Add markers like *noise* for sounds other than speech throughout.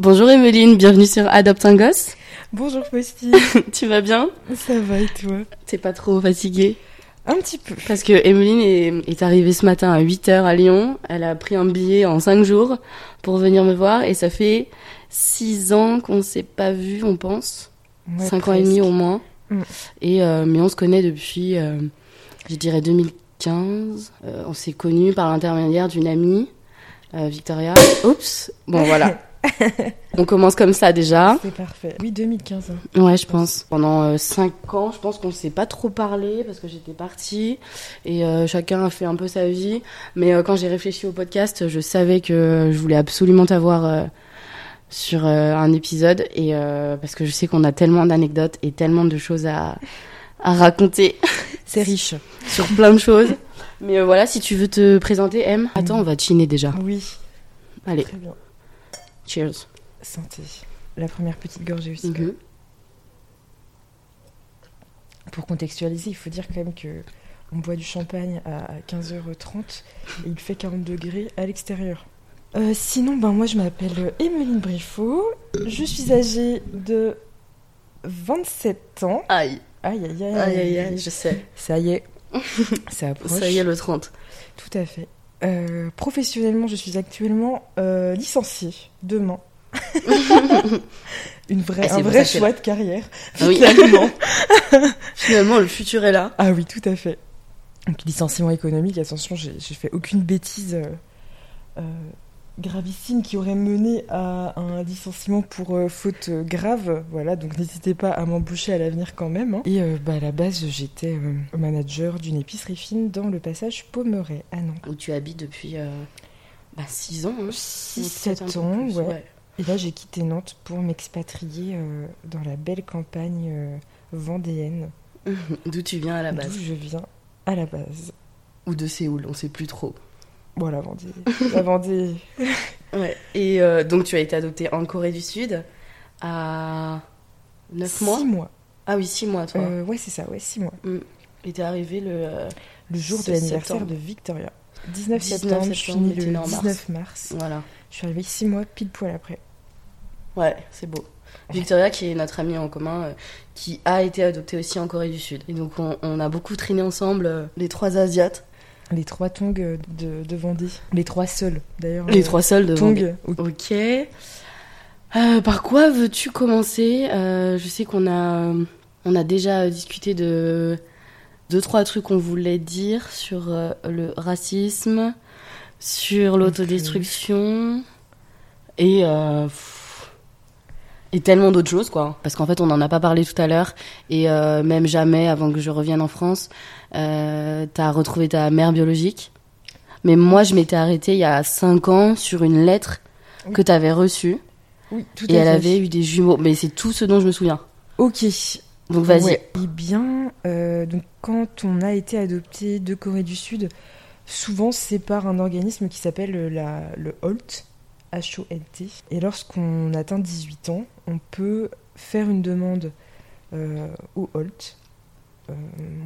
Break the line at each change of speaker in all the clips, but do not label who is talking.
Bonjour Emeline, bienvenue sur Adopte un gosse.
Bonjour Posty. *laughs*
tu vas bien?
Ça va et toi?
T'es pas trop fatiguée?
Un petit peu.
Parce que Emeline est, est arrivée ce matin à 8h à Lyon. Elle a pris un billet en 5 jours pour venir me voir et ça fait 6 ans qu'on s'est pas vu, on pense.
Ouais,
5 ans et demi au moins.
Mm.
Et, euh, mais on se connaît depuis, euh, je dirais 2015. Euh, on s'est connus par l'intermédiaire d'une amie, euh, Victoria. Oups Bon voilà. *laughs* *laughs* on commence comme ça déjà.
C'est parfait. Oui, 2015. hein.
Ouais, je pense. Pendant 5 ans, je pense qu'on s'est pas trop parlé parce que j'étais partie et euh, chacun a fait un peu sa vie. Mais euh, quand j'ai réfléchi au podcast, je savais que je voulais absolument t'avoir euh, sur euh, un épisode et euh, parce que je sais qu'on a tellement d'anecdotes et tellement de choses à, à raconter *laughs*
C'est riche. *laughs*
sur plein de choses. Mais euh, voilà, si tu veux te présenter, M. Attends, on va chiner déjà.
Oui,
Allez,
très bien.
Cheers.
Santé. La première petite gorgée aussi.
Mhm.
Pour contextualiser, il faut dire quand même que on boit du champagne à 15h30 et il fait 40 degrés à l'extérieur. Euh, sinon, ben moi je m'appelle Emeline Briffaut. Je suis âgée de 27 ans.
Aïe,
Aïe aïe aïe.
aïe, aïe, aïe, je sais.
Ça y est. *laughs* Ça approche.
Ça y est, le 30.
Tout à fait. Euh, professionnellement, je suis actuellement euh, licenciée demain. *laughs* Une vraie,
Ah,
un vrai choix de carrière.
Ah oui.
finalement. *laughs*
Finalement, le futur est là.
ah oui, tout à fait. Donc licenciement économique, attention, j'ai j'ai fait aucune bêtise euh, euh, gravissime qui aurait mené à un licenciement pour euh, faute grave. Voilà, donc n'hésitez pas à m'embaucher à l'avenir quand même. hein. Et euh, bah, à la base, j'étais euh, manager d'une épicerie fine dans le passage Pommeret à Nantes.
Où tu habites depuis 6 ans. Hein,
6-7
Peut-être un peu
ans,
plus,
ouais. Et là, j'ai quitté Nantes pour m'expatrier dans la belle campagne vendéenne, *laughs*
D'où tu viens à la base?
d'où je viens à la base.
Ou de Séoul, on sait plus trop.
Voilà, Vendée. *laughs* La Vendée.
Ouais. Et euh, donc tu as été adoptée en Corée du Sud à 9 mois
Six mois.
Ah oui, 6 mois toi.
Euh, ouais, c'est ça, ouais, 6 mois.
Et t'es arrivée le... euh,
Le jour de
16
l'anniversaire
septembre.
de Victoria. 19
19
septembre, je suis
septembre,
née le
née en mars.
19 mars.
Voilà.
Je suis arrivée 6 mois pile poil après.
Ouais, c'est beau. Victoria, qui est notre amie en commun, euh, qui a été adoptée aussi en Corée du Sud. Et donc on, on a beaucoup traîné ensemble, euh, les trois Asiates.
Les trois tongs euh, de, de Vendée. Les trois seuls, d'ailleurs.
Les
euh,
trois seuls de
tongs.
Ok. Euh, par quoi veux-tu commencer? Euh, Je sais qu'on a, on a déjà discuté de deux trois trucs qu'on voulait dire sur le racisme, sur l'autodestruction et et tellement d'autres choses quoi. Parce qu'en fait, on n'en a pas parlé tout à l'heure et même jamais avant que je revienne en France, euh, t'as retrouvé ta mère biologique. Mais moi, je m'étais arrêtée il y a cinq ans sur une lettre
Oui.
que t'avais reçue
Oui, tout
et
à
elle
fait.
avait eu des jumeaux. Mais c'est tout ce dont je me souviens.
Ok.
Donc vas-y.
Ouais. Eh bien, euh, donc quand on a été adopté de Corée du Sud, souvent c'est par un organisme qui s'appelle euh, la, le HOLT, H-O-L-T. Et lorsqu'on atteint 18 ans, on peut faire une demande euh, au HOLT. Euh,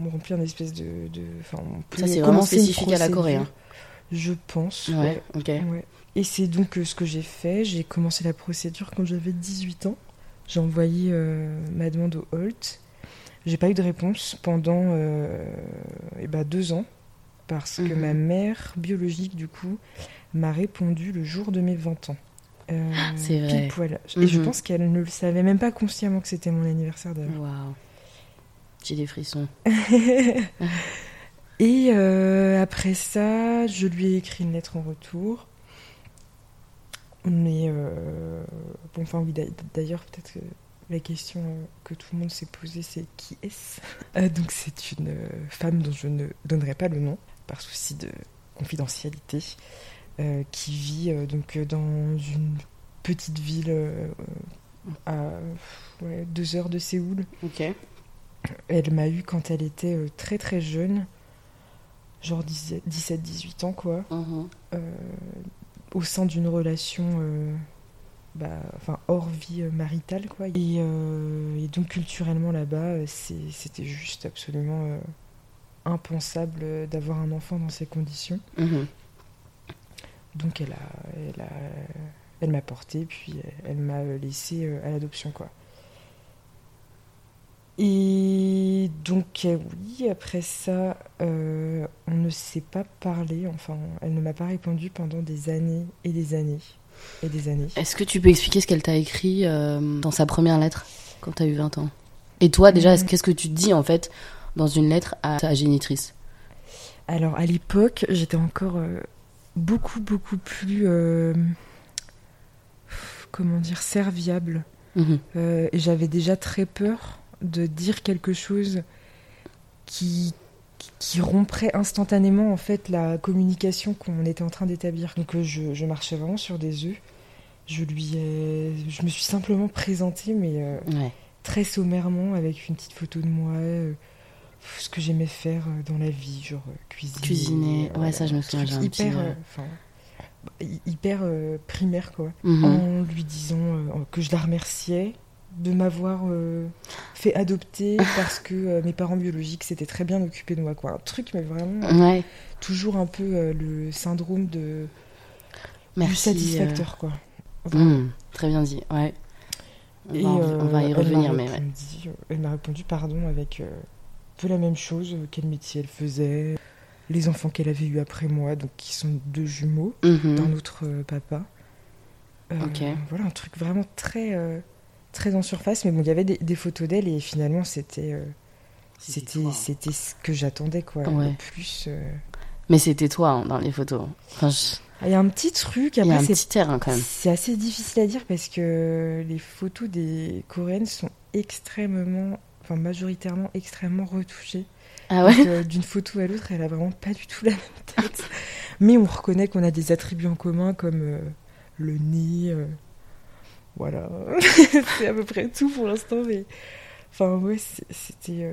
on remplit un espèce de...
Ça, c'est vraiment spécifique à la Corée,
procédure, Je pense.
Ouais, ok.
Ouais. Et c'est donc euh, ce que j'ai fait. J'ai commencé la procédure quand j'avais 18 ans. J'ai envoyé euh, ma demande au HOLT. J'ai pas eu de réponse pendant euh, eh ben, deux ans. Parce que
Mhm.
ma mère biologique, du coup, m'a répondu le jour de mes 20 ans. Euh,
C'est
pile
vrai.
poil. Et je
Mhm.
pense qu'elle ne le savait même pas consciemment que c'était mon anniversaire d'ailleurs.
Waouh. J'ai des frissons. *laughs*
Et euh, après ça, je lui ai écrit une lettre en retour. Mais euh, bon, enfin oui, d'a- d'ailleurs, peut-être que la question euh, que tout le monde s'est posée, c'est qui est-ce? Euh, Donc c'est une femme dont je ne donnerai pas le nom, par souci de confidentialité, euh, qui vit donc dans une petite ville à ouais, deux heures de Séoul.
Ok.
Elle m'a eu quand elle était euh, très très jeune, genre 17-18 ans quoi,
Mhm.
euh, au sein d'une relation euh, bah, enfin, hors vie maritale quoi. Et, euh, et donc culturellement là-bas, c'était juste absolument impensable d'avoir un enfant dans ces conditions.
Mhm.
Donc elle a, elle a, elle m'a porté, puis elle m'a laissé à l'adoption, quoi. Et donc, oui, après ça, on ne s'est pas parlé, enfin, elle ne m'a pas répondu pendant des années et des années et des années.
Est-ce que tu peux expliquer ce qu'elle t'a écrit dans sa première lettre quand tu as eu 20 ans? Et toi, déjà, mm. qu'est-ce que tu dis, en fait, dans une lettre à ta génitrice?
Alors, à l'époque, j'étais encore beaucoup, beaucoup plus. Euh, comment dire Serviable. Mhm. Euh, et j'avais déjà très peur de dire quelque chose qui, qui romprait instantanément en fait la communication qu'on était en train d'établir. Donc euh, je, marchais vraiment sur des œufs. Je lui ai... je me suis simplement présentée mais très sommairement avec une petite photo de moi, ce que j'aimais faire euh, dans la vie, genre euh, cuisiner.
Cuisiner, ouais, ça je me souviens.
Hyper, euh, hyper primaire quoi. Mhm. En lui disant que je la remerciais de m'avoir fait adopter *laughs* parce que mes parents biologiques s'étaient très bien occupés de moi quoi. Un truc mais vraiment toujours un peu le syndrome de du satisfacteur quoi.
Mhm. très bien dit, ouais. Et on va y revenir, mais ouais.
Elle m'a répondu pardon avec peu la même chose, quel métier elle faisait, les enfants qu'elle avait eu après moi, donc qui sont deux jumeaux mhm. d'un autre euh, papa. Euh, voilà, un truc vraiment très, euh, très en surface. Mais bon, il y avait des, photos d'elle et finalement, c'était c'était c'était ce que j'attendais, quoi. plus.
Mais c'était toi hein, dans les photos.
Ah, il y a un petit truc, il
y a un petit terrain quand même.
C'est assez difficile à dire parce que les photos des coréennes sont extrêmement enfin majoritairement extrêmement retouchée.
Ah ouais?
Euh, D'une photo à l'autre, elle a vraiment pas du tout la même tête. *laughs* Mais on reconnaît qu'on a des attributs en commun comme euh, le nez. Euh, voilà. *laughs* c'est à peu près tout pour l'instant. Mais enfin, ouais, c'était.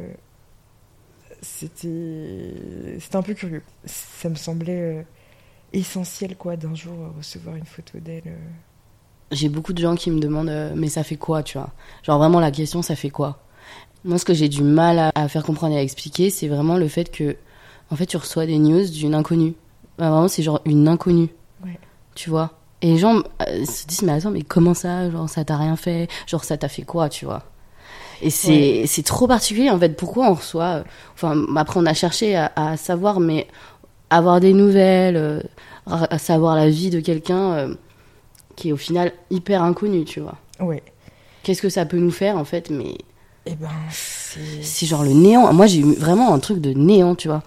c'était. C'était un peu curieux. Ça me semblait essentiel, quoi, d'un jour recevoir une photo d'elle.
J'ai beaucoup de gens qui me demandent, mais ça fait quoi, tu vois? Genre vraiment la question, ça fait quoi? Moi, ce que j'ai du mal à, faire comprendre et à expliquer, c'est vraiment le fait que, en fait, tu reçois des news d'une inconnue. Bah, vraiment, c'est genre une inconnue. Ouais. Tu vois? Et les gens euh, se disent, mais attends, mais comment ça Genre, ça t'a rien fait? Genre, ça t'a fait quoi, tu vois? Et c'est c'est trop particulier, en fait. Pourquoi on reçoit. Euh, enfin, après, on a cherché à, savoir, mais avoir des nouvelles, euh, à savoir la vie de quelqu'un qui est au final hyper inconnu, tu vois?
Ouais.
Qu'est-ce que ça peut nous faire, en fait? Mais
eh ben,
c'est genre le néant. Moi, j'ai eu vraiment un truc de néant, tu vois?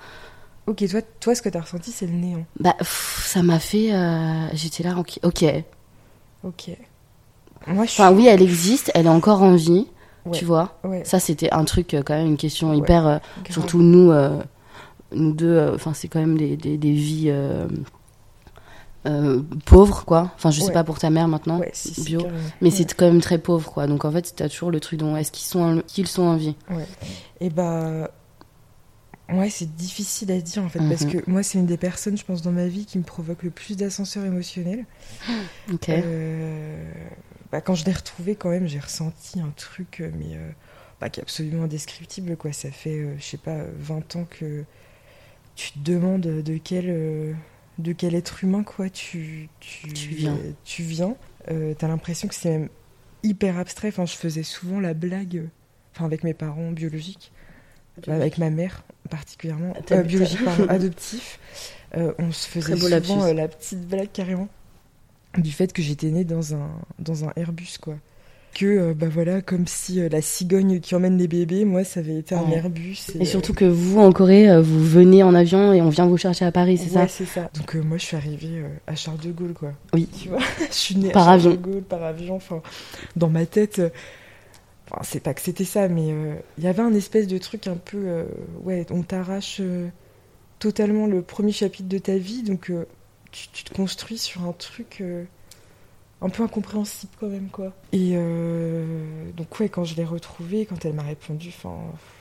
Ok, toi, toi ce que t'as ressenti, c'est le néant.
Bah, ça m'a fait. Euh, j'étais là, ok.
Ok.
Moi, je Enfin, oui, elle existe, elle est encore en vie, tu vois. Ça, c'était un truc, euh, quand même, une question hyper. Euh, surtout nous, nous deux, enfin, c'est quand même des, des, des vies euh, pauvre quoi enfin je sais pas pour ta mère maintenant bio mais c'est quand même très pauvre quoi donc en fait t'as toujours le truc dont est-ce qu'ils sont qu'ils sont en vie?
Ouais et bah ouais c'est difficile à dire en fait parce mhm. que moi c'est une des personnes je pense dans ma vie qui me provoque le plus d'ascenseur émotionnel *gasps* ok euh, bah, quand je l'ai retrouvée quand même j'ai ressenti un truc euh, mais bah, qui est absolument indescriptible quoi ça fait je sais pas 20 ans que tu te demandes de quel de quel être humain quoi tu, tu,
viens.
Tu viens. Euh, t'as l'impression que c'est même hyper abstrait. Enfin, je faisais souvent la blague, euh, enfin avec mes parents biologiques, avec ma mère particulièrement, *laughs* euh, biologique, pardon, adoptif. on se faisait souvent la petite blague carrément du fait que j'étais née dans un dans un Airbus quoi. Que euh, bah voilà comme si euh, la cigogne qui emmène les bébés moi ça avait été un Airbus
et, surtout que vous en Corée euh, vous venez en avion et on vient vous chercher à Paris c'est
ça
c'est
ça. Donc moi je suis arrivée à Charles de Gaulle quoi.
Oui.
Tu vois? *laughs* Je suis née par à Charles avion. de Gaulle par avion enfin dans ma tête enfin, c'est pas que c'était ça mais il y avait un espèce de truc un peu ouais on t'arrache totalement le premier chapitre de ta vie donc tu, tu, te construis sur un truc un peu incompréhensible quand même quoi. Et euh, donc ouais, quand je l'ai retrouvée, quand elle m'a répondu,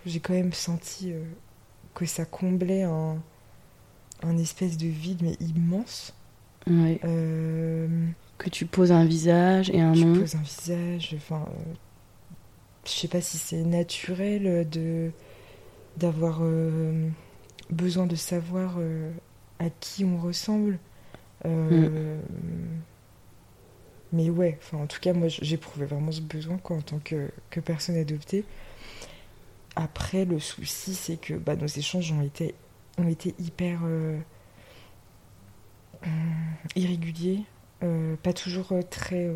j'ai quand même senti euh, que ça comblait un, un, espèce de vide mais immense.
Ouais. Euh, que tu poses un visage et un nom.
Tu poses un visage, enfin, je sais pas si c'est naturel de d'avoir besoin de savoir à qui on ressemble. Mm mais ouais, enfin, en tout cas, moi, j'éprouvais vraiment ce besoin quoi, en tant que, que personne adoptée. Après, le souci, c'est que bah, nos échanges ont été, ont été hyper euh, irréguliers, euh, pas toujours euh, très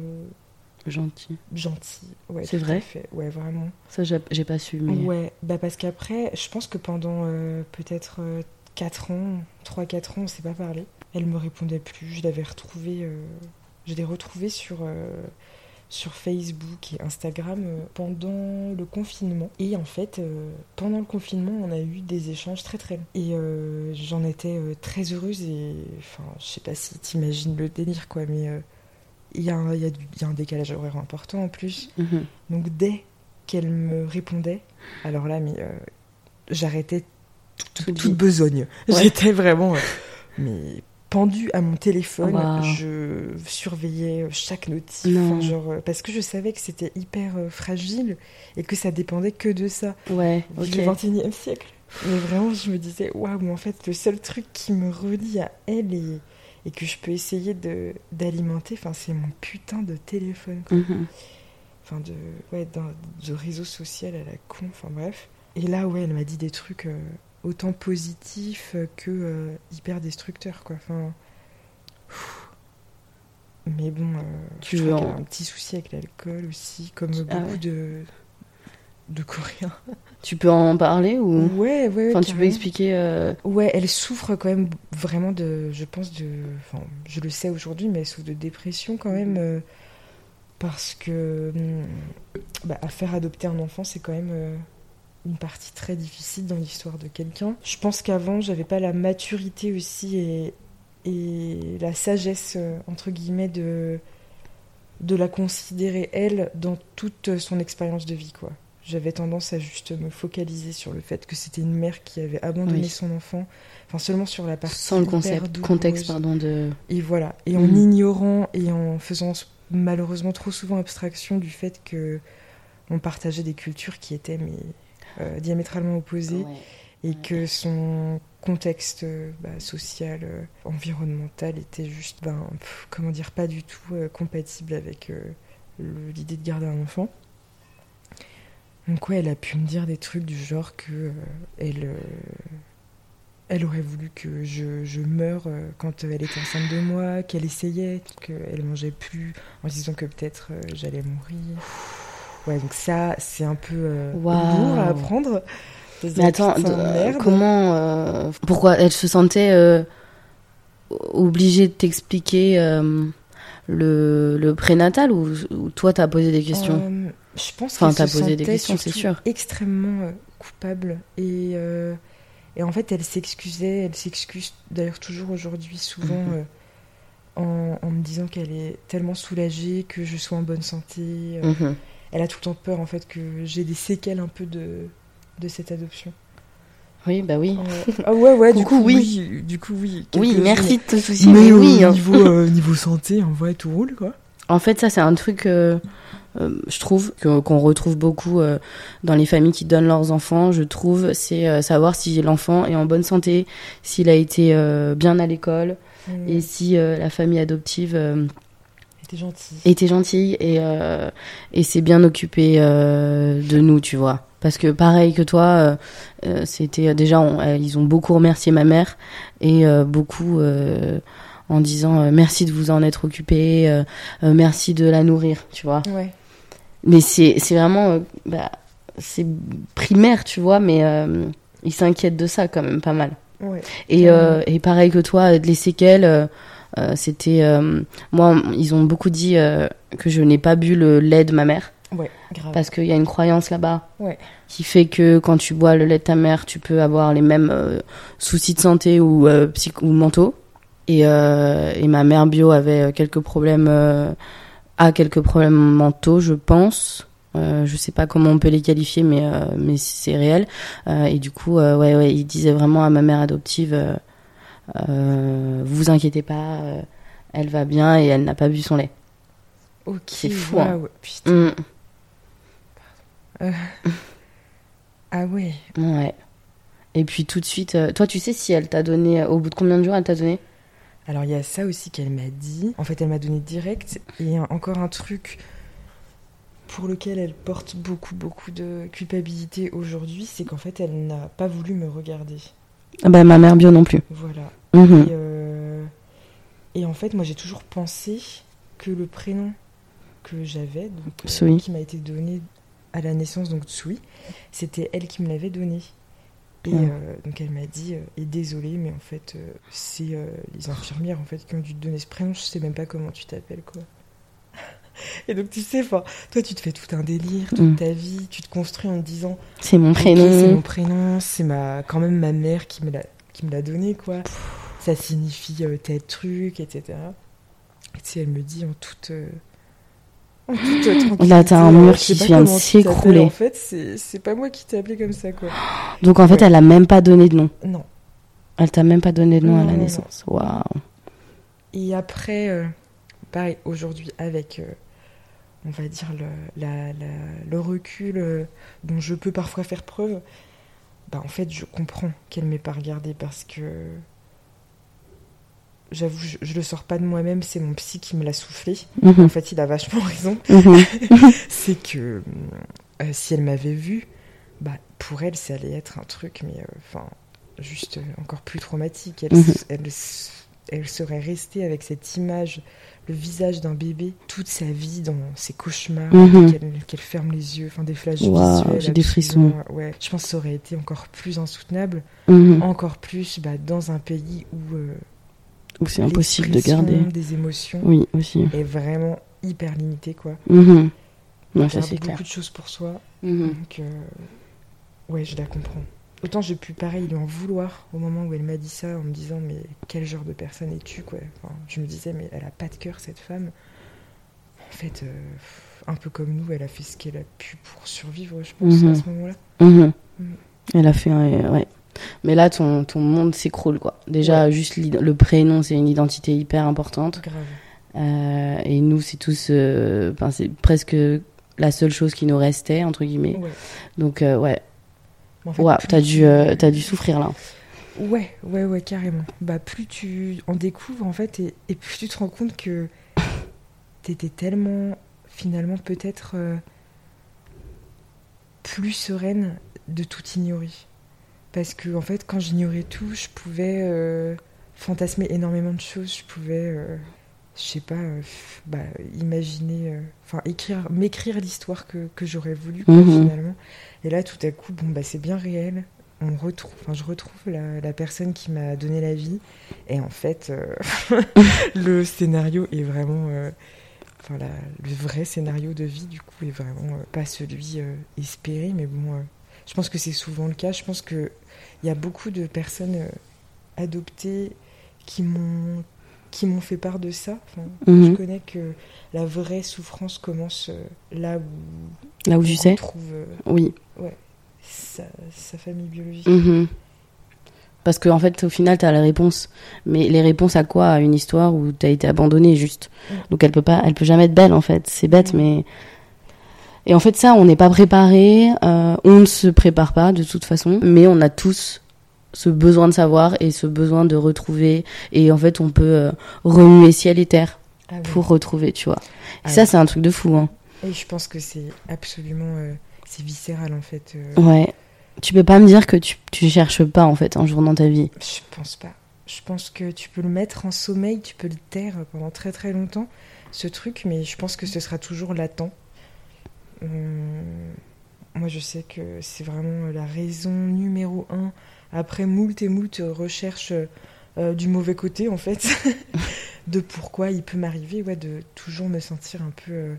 gentil.
Gentil, ouais.
C'est vrai
Ouais, vraiment.
Ça, j'ai pas su. Mais...
Ouais, bah parce qu'après, je pense que pendant peut-être 4 ans, 3-4 ans, on s'est pas parlé. Elle me répondait plus, je l'avais retrouvée je l'ai retrouvé sur, euh, sur Facebook et Instagram euh, pendant le confinement. Et en fait, euh, pendant le confinement, on a eu des échanges très très longs. Et j'en étais très heureuse et enfin, je sais pas si t'imagines le délire quoi, mais il y, a un, y, a un décalage horaire important en plus. Mhm. Donc dès qu'elle me répondait, alors là, mais j'arrêtais toute, besogne. *laughs* J'étais vraiment. mais pendu à mon téléphone. Je surveillais chaque notif, genre, euh, parce que je savais que c'était hyper euh, fragile et que ça dépendait que de ça.
Ouais,
ok. Du 21e siècle. Mais vraiment, je me disais, waouh, en fait, le seul truc qui me relie à elle et, et que je peux essayer de d'alimenter, enfin, c'est mon putain de téléphone. Mhm. Enfin, de, ouais, de réseau social à la con, enfin bref. Et là, ouais, elle m'a dit des trucs. Euh, autant positif que euh, hyper destructeur quoi. Enfin, mais bon, euh, tu veux un petit souci avec l'alcool aussi, comme ah beaucoup de de Coréens.
Tu peux en parler ou
Ouais, ouais.
Enfin, tu peux expliquer. Euh,
ouais, elle souffre quand même vraiment de, je pense de, enfin, je le sais aujourd'hui, mais elle souffre de dépression quand même parce que hum, bah, à faire adopter un enfant, c'est quand même une partie très difficile dans l'histoire de quelqu'un. Je pense qu'avant, j'avais pas la maturité aussi et, et la sagesse, euh, entre guillemets, de, de la considérer, elle, dans toute son expérience de vie, quoi. J'avais tendance à juste me focaliser sur le fait que c'était une mère qui avait abandonné son enfant, enfin seulement sur la partie
sans le concept, contexte pardon de
et voilà. Et en mhm. ignorant et en faisant malheureusement trop souvent abstraction du fait que on partageait des cultures qui étaient mais euh, diamétralement opposés et que son contexte euh, bah, social, euh, environnemental était juste, ben, comment dire, pas du tout compatible avec l'idée de garder un enfant. Donc ouais, elle a pu me dire des trucs du genre que elle, elle aurait voulu que je, je meure quand elle était enceinte de moi, qu'elle essayait, qu'elle mangeait plus, en disant que peut-être j'allais mourir. Ouais, donc ça, c'est un peu euh, lourd à apprendre.
Mais attends, comment, euh, pourquoi elle se sentait euh, obligée de t'expliquer le, le, prénatal ou, toi t'as posé des questions?
Je pense enfin, posé des questions, c'est sûr. Extrêmement coupable et et en fait elle s'excusait, elle s'excuse d'ailleurs toujours aujourd'hui souvent. Mhm. En, en, me disant qu'elle est tellement soulagée que je sois en bonne santé. Mhm elle a tout le temps peur en fait que j'ai des séquelles un peu de, de cette adoption.
Oui, bah oui.
ah ouais, ouais, du coup, oui. Du coup, oui.
Oui, merci de te soucier. Mais, oui,
hein. niveau, euh, niveau santé, en vrai, tout roule, quoi.
En fait, ça, c'est un truc, euh, euh, je trouve, qu'on retrouve beaucoup dans les familles qui donnent leurs enfants. Je trouve, c'est savoir si l'enfant est en bonne santé, s'il a été bien à l'école, mmh. et si la famille adoptive
était gentille.
Était gentille et, euh, et s'est bien occupé euh, de nous, tu vois. Parce que pareil que toi, euh, c'était déjà, ils ont beaucoup remercié ma mère et beaucoup en disant merci de vous en être occupé, merci de la nourrir, tu vois.
Ouais.
Mais c'est vraiment, bah, c'est primaire, tu vois, mais ils s'inquiètent de ça quand même pas mal.
Ouais.
Et, et pareil que toi, les séquelles euh, c'était euh, moi, ils ont beaucoup dit euh, que je n'ai pas bu le lait de ma mère.
Ouais, grave.
Parce qu'il y a une croyance là-bas
ouais.
qui fait que quand tu bois le lait de ta mère, tu peux avoir les mêmes soucis de santé ou, ou mentaux. Et, et, ma mère bio avait quelques problèmes, a quelques problèmes mentaux, je pense. Euh, je sais pas comment on peut les qualifier, mais, mais c'est réel. et du coup, ouais, ouais, il disait vraiment à ma mère adoptive euh, vous inquiétez pas, euh, elle va bien et elle n'a pas bu son lait.
Ok.
C'est fou. Hein.
putain. Mm. Euh, ah ouais.
Ouais. Et puis tout de suite, toi tu sais si elle t'a donné, au bout de combien de jours elle t'a donné?
Alors il y a ça aussi qu'elle m'a dit. En fait, elle m'a donné direct. Et encore un truc pour lequel elle porte beaucoup, beaucoup de culpabilité aujourd'hui, c'est qu'en fait, elle n'a pas voulu me regarder.
Ah bah, ma mère bio non plus.
Voilà.
Mhm.
Et, euh, et en fait, moi, j'ai toujours pensé que le prénom que j'avais, donc euh, qui m'a été donné à la naissance, donc Tsui, c'était elle qui me l'avait donné. Et
Ouais.
euh, donc elle m'a dit, euh, et désolée, mais en fait, euh, c'est les infirmières en fait qui ont dû te donner ce prénom. Je sais même pas comment tu t'appelles, quoi. *laughs* Et donc tu sais, toi, tu te fais tout un délire, toute
Mm.
ta vie, tu te construis en te disant,
C'est mon
Ok, c'est
prénom.
mon prénom, c'est ma, quand même ma mère qui me l'a, qui me l'a donné, quoi. Ça signifie tel truc, etc. Et tu sais, elle me dit en toute. euh, en toute euh, tranquillité,
Là, t'as un
euh,
mur qui vient de s'écrouler.
En fait, c'est, pas moi qui t'ai appelé comme ça, quoi.
Donc en fait,
Ouais.
elle a même pas donné de nom.
Non.
Elle t'a même pas donné de nom à la
non,
naissance. Waouh.
Et après, euh, pareil, aujourd'hui, avec, euh, on va dire, le, la- la- le recul euh, dont je peux parfois faire preuve, bah, en fait, je comprends qu'elle m'ait pas regardé parce que. J'avoue, je, je le sors pas de moi-même, c'est mon psy qui me l'a soufflé. En
Mhm.
fait, il a vachement raison.
Mhm. *laughs*
C'est que euh, si elle m'avait vue, bah, pour elle, ça allait être un truc, mais euh, enfin, juste euh, encore plus traumatique. Elle,
Mhm.
elle serait restée avec cette image, le visage d'un bébé, toute sa vie dans ses cauchemars, qu'elle ferme les yeux, enfin des flashs
Waouh,
visuels.
j'ai des frissons.
Ouais, je pense que ça aurait été encore plus insoutenable, encore plus bah, dans un pays où
Ou c'est impossible de garder.
des émotions
Oui, aussi.
est vraiment hyper limitée, quoi.
Mhm.
On
Ouais, ça
garde
c'est clair.
beaucoup de choses pour soi.
Mhm.
Donc, euh, ouais, je la comprends. Autant j'ai pu, pareil, lui en vouloir au moment où elle m'a dit ça, en me disant, mais quel genre de personne es-tu, quoi. Enfin, je me disais, mais elle a pas de cœur, cette femme. En fait, euh, un peu comme nous, elle a fait ce qu'elle a pu pour survivre, je pense,
Mhm.
à ce moment-là.
Mhm.
Mhm.
Elle a fait un... Ouais. Mais là, ton, ton monde s'écroule, quoi. Déjà, juste le prénom, c'est une identité hyper importante.
Grave.
Euh, et nous, c'est tous... euh, c'est presque la seule chose qui nous restait, entre guillemets.
Ouais.
Donc, euh, ouais.
En fait,
t'as dû, euh, t'as dû souffrir, là.
Ouais, ouais, ouais, carrément. Bah, plus tu en découvres, en fait, et, et plus tu te rends compte que t'étais tellement, finalement, peut-être euh, plus sereine de tout ignorer. Parce que, en fait, quand j'ignorais tout, je pouvais euh, fantasmer énormément de choses. Je pouvais, euh, je sais pas, euh, bah, imaginer, euh, enfin, écrire, m'écrire l'histoire que, que j'aurais voulu, quoi,
Mhm.
finalement. Et là, tout à coup, bon, bah, c'est bien réel on retrouve, enfin, je retrouve la, la personne qui m'a donné la vie. Et en fait, *laughs* le scénario est vraiment. enfin, la- le vrai scénario de vie, du coup, est vraiment euh, pas celui euh, espéré. Mais bon, euh, je pense que c'est souvent le cas. Je pense qu'il y a beaucoup de personnes euh, adoptées qui m'ont qui m'ont fait part de ça. Enfin,
Mhm.
Je connais que la vraie souffrance commence euh, là où
Là où tu sais
retrouve euh,
Oui.
sa, sa famille biologique.
Mhm. Parce qu'en fait, au final, t'as la réponse. Mais les réponses à quoi? À une histoire où t'as été abandonné, juste. Donc elle peut pas, elle peut jamais être belle, en fait. C'est bête, mais. Et en fait, ça, on n'est pas préparé. euh, on ne se prépare pas, de toute façon. Mais on a tous ce besoin de savoir et ce besoin de retrouver. Et en fait, on peut euh, remuer ciel et terre
Ah oui.
pour retrouver, tu vois. Et
Ah
ça,
oui.
c'est un truc de fou, hein.
Et je pense que c'est absolument. euh, c'est viscéral en fait.
Ouais. Tu peux pas me dire que tu, tu cherches pas, en fait, un jour dans ta vie.
Je pense pas. Je pense que tu peux le mettre en sommeil, tu peux le taire pendant très très longtemps, ce truc, mais je pense que ce sera toujours latent. Moi je sais que c'est vraiment la raison numéro un, après moult et moult recherches euh, du mauvais côté en fait, *laughs* de pourquoi il peut m'arriver, ouais, de toujours me sentir un peu euh,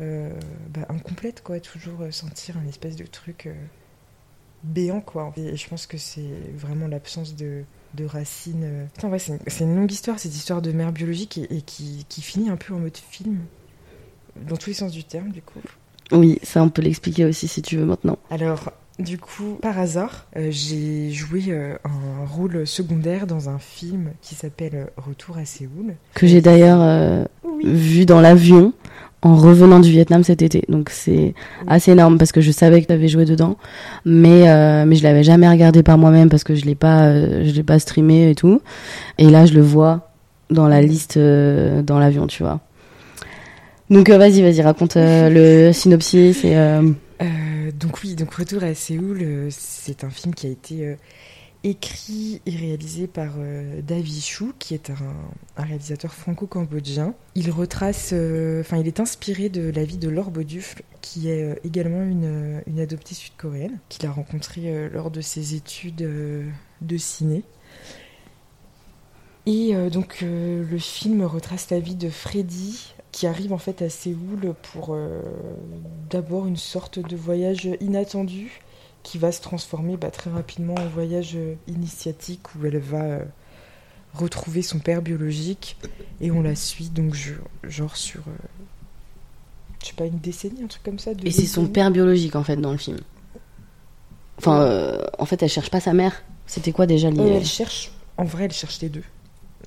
euh, bah, incomplète, quoi, toujours sentir un espèce de truc. béant quoi. Et je pense que c'est vraiment l'absence de, de racines. Putain, ouais, c'est une, c'est une longue histoire, cette histoire de mère biologique et, et qui, qui finit un peu en mode film, dans tous les sens du terme du coup.
Oui, ça, on peut l'expliquer aussi si tu veux maintenant.
Alors, du coup, par hasard, euh, j'ai joué euh, un rôle secondaire dans un film qui s'appelle euh, Retour à Séoul.
Que j'ai d'ailleurs euh,
Oui.
vu dans l'avion en revenant du Vietnam cet été. Donc c'est assez énorme parce que je savais que tu avais joué dedans, mais mais je l'avais jamais regardé par moi-même parce que je l'ai pas je l'ai pas streamé et tout. Et là je le vois dans la liste dans l'avion, tu vois. Donc euh, vas-y, vas-y, raconte euh, le synopsis euh,
donc oui, donc Retour à Séoul, c'est un film qui a été écrit et réalisé par euh, Davi Chou, qui est un, réalisateur franco-cambodgien. Il retrace, enfin il est inspiré de la vie de Laure Baudufle, qui est également une, une adoptée sud-coréenne, qu'il a rencontrée lors de ses études de ciné. Et donc le film retrace la vie de Freddy, qui arrive en fait à Séoul pour euh, d'abord une sorte de voyage inattendu qui va se transformer bah, très rapidement en voyage initiatique où elle va euh, retrouver son père biologique et on la suit donc je- genre sur euh, je sais pas une décennie un truc comme ça
Et c'est son père biologique en fait dans le film. Enfin, en fait, elle cherche pas sa mère. C'était quoi déjà l'idée?
elle cherche en vrai elle cherche les deux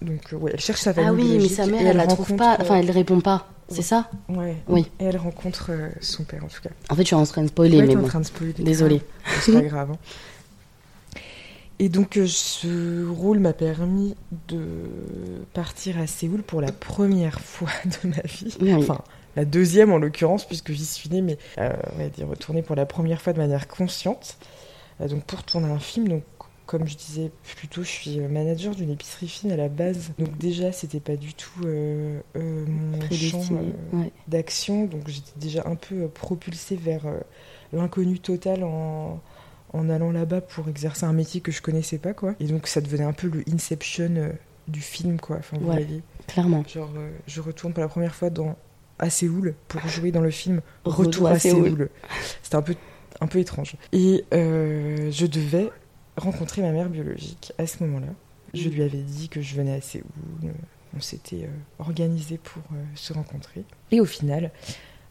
donc euh, ouais elle cherche sa famille
Ah oui, mais sa mère,
et
elle, la trouve pas.
euh,
Enfin, elle répond pas. C'est ça
ouais
Oui.
et elle rencontre euh, son père en tout cas
En fait, je suis en train de spoiler,
Ouais,
mais
t'es en
bon.
train de spoiler.
Désolée.
C'est pas *laughs* grave. hein. Et donc, euh, ce rôle m'a permis de partir à Séoul pour la première fois *laughs* de ma vie.
Oui.
Enfin, la deuxième en l'occurrence, puisque j'y suis née, mais euh, on va dire retourner pour la première fois de manière consciente. Euh, donc, pour tourner un film, donc comme je disais plus tôt, je suis euh, manager d'une épicerie fine à la base. Donc déjà, c'était pas du tout euh, euh, mon champ
Prédestiné.
euh,
Ouais.
d'action, donc j'étais déjà un peu propulsée vers l'inconnu total en, en allant là-bas pour exercer un métier que je connaissais pas, quoi. Et donc ça devenait un peu le Inception du film, quoi. Enfin, vous
Ouais.
voyez,
Clairement.
genre je retourne pour la première fois dans à Séoul pour jouer dans le film
Retour
Retour,
à
à
Séoul.
Séoul. C'était un peu un peu étrange. Et euh, je devais rencontrer ma mère biologique à ce moment-là. Je lui avais dit que je venais à Séoul. On s'était euh, organisé pour euh, se rencontrer. Et au final,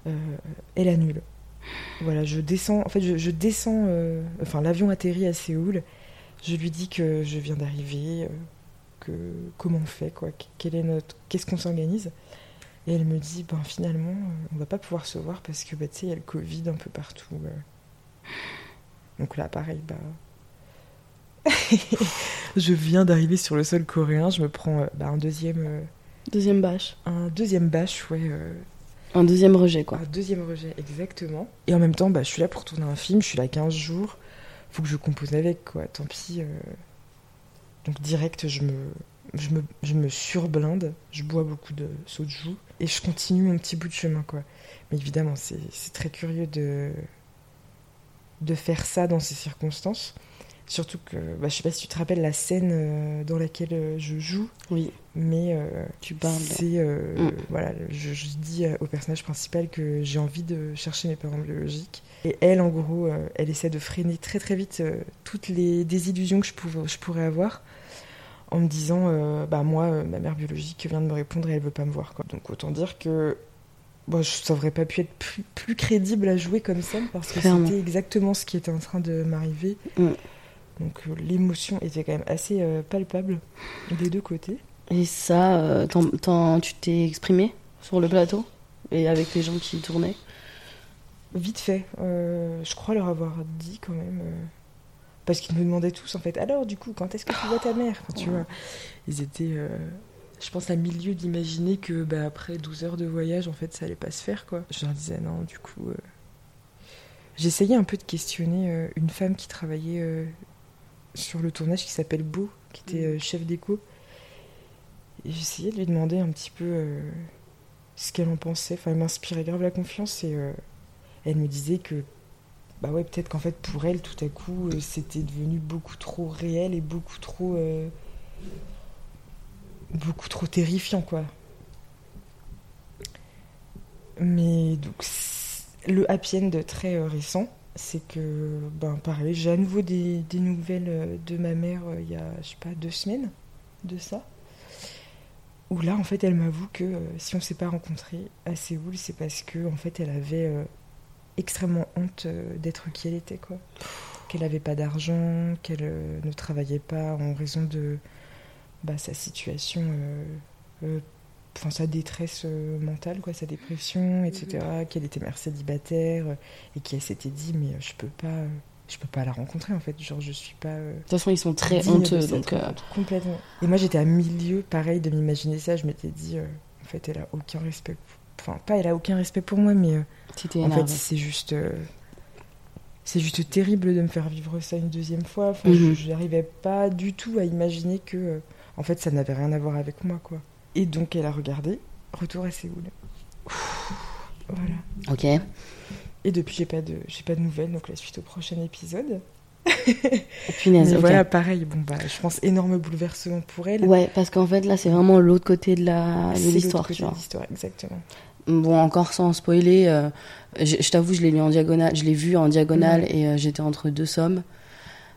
euh, elle annule. Voilà, je descends. En fait, je, descends. enfin, l'avion atterrit à Séoul. Je lui dis que je viens d'arriver, que comment on fait, quoi, quel est notre, qu'est-ce qu'on s'organise. Et elle me dit, ben finalement, on va pas pouvoir se voir parce que bah, tu sais, il y a le Covid un peu partout. Donc là, pareil, bah. *laughs* je viens d'arriver sur le sol coréen, je me prends euh, bah, un deuxième, euh,
Deuxième bâche.
un deuxième bâche, ouais, euh,
Un deuxième rejet, quoi.
un deuxième rejet, exactement. Et en même temps, bah, je suis là pour tourner un film, je suis là 15 jours, faut que je compose avec, quoi, tant pis. Donc direct, je me, je, me, je me surblinde, je bois beaucoup de soju, et je continue mon petit bout de chemin, quoi. Mais évidemment, c'est c'est très curieux de, de faire ça dans ces circonstances. Surtout que, bah, je sais pas si tu te rappelles la scène euh, dans laquelle euh, je joue,
Oui,
mais euh,
tu parles.
c'est euh,
Mm.
voilà, je, je dis au personnage principal que j'ai envie de chercher mes parents biologiques. Et elle, en gros, elle essaie de freiner très très vite toutes les désillusions que je, pouvais, je pourrais avoir en me disant, euh, bah moi, ma mère biologique vient de me répondre et elle veut pas me voir. Quoi. Donc autant dire que bon, je, ça aurait pas pu être plus, plus crédible à jouer comme ça parce que c'était exactement ce qui était en train de m'arriver.
Mm.
Donc euh, l'émotion était quand même assez euh, palpable des deux côtés.
Et ça, euh, tu t'es exprimé sur le plateau Et avec les gens qui tournaient?
Vite fait, euh, je crois leur avoir dit quand même. euh, parce qu'ils me demandaient tous en fait, alors du coup, quand est-ce que tu vois ta mère? Enfin, Tu
Ouais.
vois, ils étaient, euh, je pense, à milieu d'imaginer que bah, après 12 heures de voyage, en fait, ça allait pas se faire quoi. Je leur disais non, du coup. J'essayais un peu de questionner une femme qui travaillait sur le tournage qui s'appelle Beau, qui était euh, chef d'écho. Et j'essayais de lui demander un petit peu euh, ce qu'elle en pensait. Enfin, elle m'inspirait grave la confiance et. euh, elle me disait que bah ouais peut-être qu'en fait pour elle tout à coup euh, c'était devenu beaucoup trop réel et beaucoup trop euh, beaucoup trop terrifiant quoi mais donc le happy end très euh, récent c'est que ben pareil j'ai à nouveau des, nouvelles euh, de ma mère euh, il y a je sais pas deux semaines de ça où là en fait elle m'avoue que euh, si on s'est pas rencontrés à Séoul c'est parce que en fait elle avait extrêmement honte d'être qui elle était, quoi. Qu'elle n'avait pas d'argent, qu'elle ne travaillait pas en raison de bah, sa situation, enfin sa détresse euh, mentale, quoi, sa dépression, etc. Qu'elle était mère célibataire euh, et qu'elle s'était dit mais euh, je peux pas, je peux pas la rencontrer en fait. Genre, je suis pas. euh,
De toute façon, ils sont très honteux, donc. euh.
Complètement. Et moi, j'étais à milieu, pareil, de m'imaginer ça. Je m'étais dit, euh, en fait, elle a aucun respect. pour- Enfin, pas elle a aucun respect pour moi, mais en fait, c'est juste. C'est juste terrible de me faire vivre ça une deuxième fois. Enfin,
Mhm.
je n'arrivais pas du tout à imaginer que, en fait, ça n'avait rien à voir avec moi, quoi. Et donc, elle a regardé. Retour à Séoul. Voilà.
Ok.
Et depuis, j'ai pas de, j'ai pas de nouvelles. Donc, la suite au prochain épisode. *laughs*
Punaise,
Mais
ok.
voilà, pareil. Bon, bah, je pense énorme bouleversement pour elle.
Ouais, parce qu'en fait, là, c'est vraiment l'autre côté de la de l'histoire,
l'autre
tu
côté
vois.
de l'histoire, exactement.
Bon, encore sans spoiler, euh, je, je t'avoue, je l'ai lu en diagonale, je l'ai vu en diagonale et euh, j'étais entre deux sommes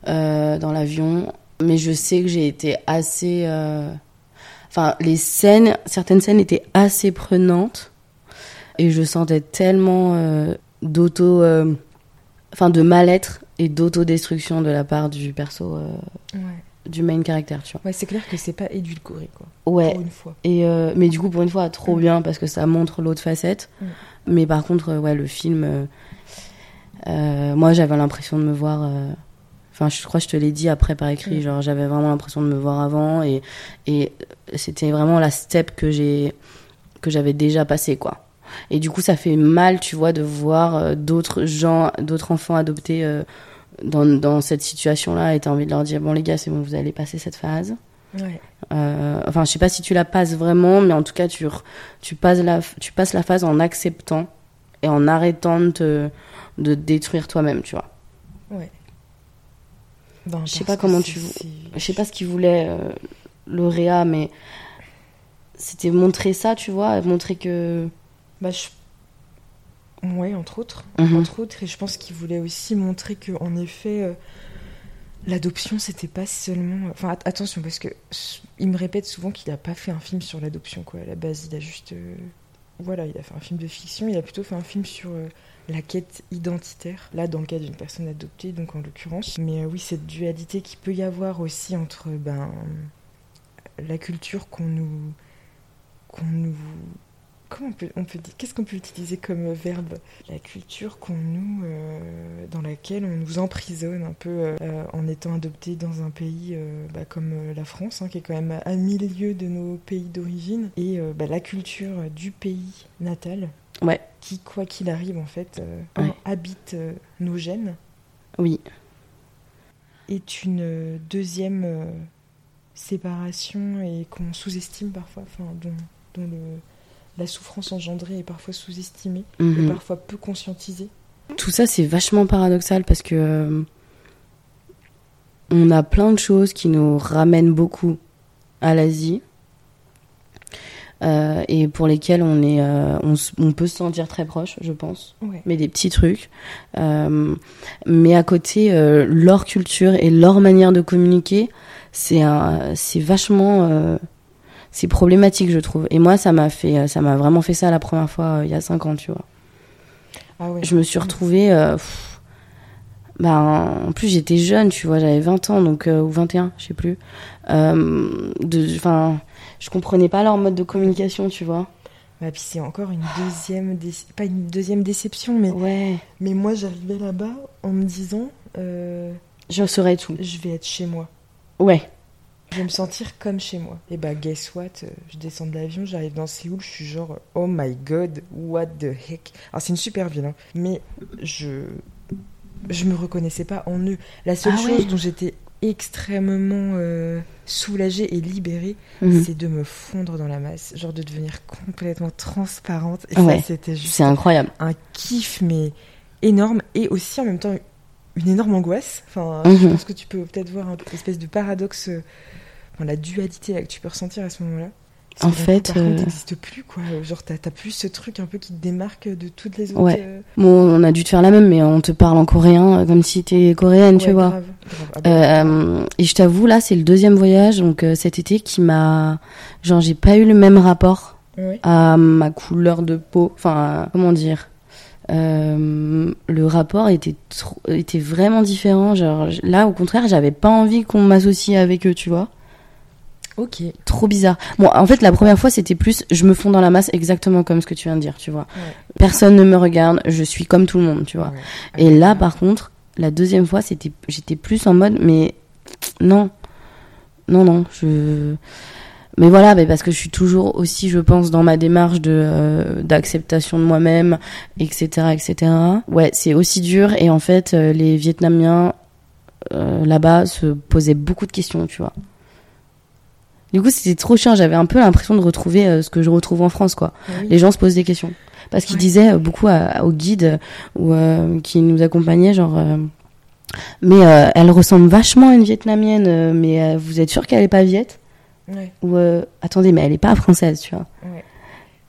euh, dans l'avion. Mais je sais que j'ai été assez. Enfin, les scènes, certaines scènes étaient assez prenantes et je sentais tellement euh, d'auto. euh, Enfin, de mal-être et d'autodestruction de la part du perso, euh,
Ouais.
du main caractère, tu vois.
Ouais, c'est clair que c'est pas édulcoré, quoi.
Ouais,
Pour une fois.
et mais du coup, pour une fois, trop
Mm.
bien parce que ça montre l'autre facette.
Mm.
Mais par contre, ouais, le film, moi, j'avais l'impression de me voir. Enfin, je crois que je te l'ai dit après par écrit.
Mm.
Genre, j'avais vraiment l'impression de me voir avant et et c'était vraiment la step que j'ai que j'avais déjà passé, quoi. Et du coup, ça fait mal, tu vois, de voir euh, d'autres gens, d'autres enfants adoptés euh, dans, dans cette situation-là et t'as envie de leur dire bon les gars, c'est bon, vous allez passer cette phase.
Ouais.
Euh, enfin, je sais pas si tu la passes vraiment, mais en tout cas, tu, passes, la, tu passes la phase en acceptant et en arrêtant de te, de détruire toi-même, tu vois. Je sais pas comment tu Je sais pas ce qu'il voulait, euh, mais c'était montrer ça, tu vois, montrer que.
Bah, je... Ouais, entre autres.
Mhm.
Entre autres, et je pense qu'il voulait aussi montrer que, en effet, euh, l'adoption, c'était pas seulement. Enfin, at- attention, parce que il me répète souvent qu'il a pas fait un film sur l'adoption, quoi. À la base, il a juste. euh, Voilà, il a fait un film de fiction, il a plutôt fait un film sur euh, la quête identitaire, là, dans le cas d'une personne adoptée, donc en l'occurrence. Mais euh, oui, cette dualité qu'il peut y avoir aussi entre ben, la culture qu'on nous. qu'on nous Comment on peut, Qu'est-ce qu'on peut utiliser comme verbe? La culture qu'on nous, euh, dans laquelle on nous emprisonne un peu euh, en étant adopté dans un pays bah, comme la France, hein, qui est quand même à milieu de nos pays d'origine, et bah, la culture du pays natal,
Ouais.
qui quoi qu'il arrive en fait euh,
Ouais.
habite euh, nos gènes,
Oui.
est une euh, deuxième euh, séparation et qu'on sous-estime parfois, enfin dont, dont le, la souffrance engendrée est parfois sous-estimée. et
Mhm.
parfois peu conscientisé.
Tout ça, c'est vachement paradoxal parce que. on a plein de choses qui nous ramènent beaucoup à l'Asie. Euh, et pour lesquelles on, est, euh, on, peut se sentir très proche, je pense.
Ouais.
mais des petits trucs. Euh, mais à côté, leur culture et leur manière de communiquer, c'est un- c'est vachement, c'est problématique, je trouve. Et moi, ça m'a fait, ça m'a vraiment fait ça la première fois il y a cinq ans, tu vois.
Ah ouais.
Je me suis retrouvée, pff, ben, en plus j'étais jeune, tu vois, j'avais 20 ans, donc euh, ou 21, je sais plus. Euh, de, enfin, je comprenais pas leur mode de communication, tu vois.
Bah, puis c'est encore une deuxième, déce- pas une deuxième déception, mais,
Ouais,
mais moi j'arrivais là-bas en me disant, euh,
je saurais tout.
je vais être chez moi.
Ouais,
Je vais me sentir comme chez moi. Et bah, guess what euh, Je descends de l'avion, j'arrive dans Séoul, je suis genre, oh my god, what the heck Alors, c'est une super ville, hein, mais je. Je me reconnaissais pas en eux. La seule
Ah ouais
chose dont j'étais extrêmement euh, soulagée et libérée,
Mhm.
c'est de me fondre dans la masse, genre de devenir complètement transparente. Et
Ouais.
ça, c'était juste
c'est incroyable.
un kiff, mais énorme, et aussi en même temps une énorme angoisse. Enfin, je
Mhm.
pense que tu peux peut-être voir un peu espèce de paradoxe, euh, enfin, la dualité là, que tu peux ressentir à ce moment-là.
En fait,
par contre,
euh,
plus, quoi. Genre, t'as plus ce truc un peu qui te démarque de toutes les autres.
Ouais.
euh,
Bon, on a dû te faire la même, mais on te parle en coréen euh, comme si t'es coréenne, tu vois.
grave, grave. Ah bah,
Euh, et je t'avoue, là, c'est le deuxième voyage, donc euh, cet été, qui m'a. Genre, j'ai pas eu le même rapport à ma couleur de peau. Enfin, comment dire Euh, Le rapport était, trop- était vraiment différent. Genre, là, au contraire, j'avais pas envie qu'on m'associe avec eux, tu vois.
Ok.
Trop bizarre. Bon, en fait, la première fois, c'était plus je me fonds dans la masse, exactement comme ce que tu viens de dire, tu vois.
Ouais.
Personne ne me regarde, je suis comme tout le monde, tu vois.
Ouais.
Et là,
Ah,
par contre, La deuxième fois, c'était, j'étais plus en mode, mais non, non, non, je. Mais voilà, mais parce que je suis toujours aussi, je pense, dans ma démarche de euh, d'acceptation de moi-même, etc., etc. Ouais, c'est aussi dur. Et en fait, euh, les Vietnamiens euh, là-bas se posaient beaucoup de questions, tu vois. Du coup, c'était trop chiant. J'avais un peu l'impression de retrouver euh, ce que je retrouve en France, quoi.
Ah oui.
Les gens se posent des questions. Parce qu'ils
Ouais.
disaient euh, beaucoup à- aux guides ou euh, qui nous accompagnaient, genre. mais elle ressemble vachement à une vietnamienne, mais vous êtes sûr qu'elle est pas viette
Ouais,
Ou attendez, mais elle est pas française, tu vois.
ouais.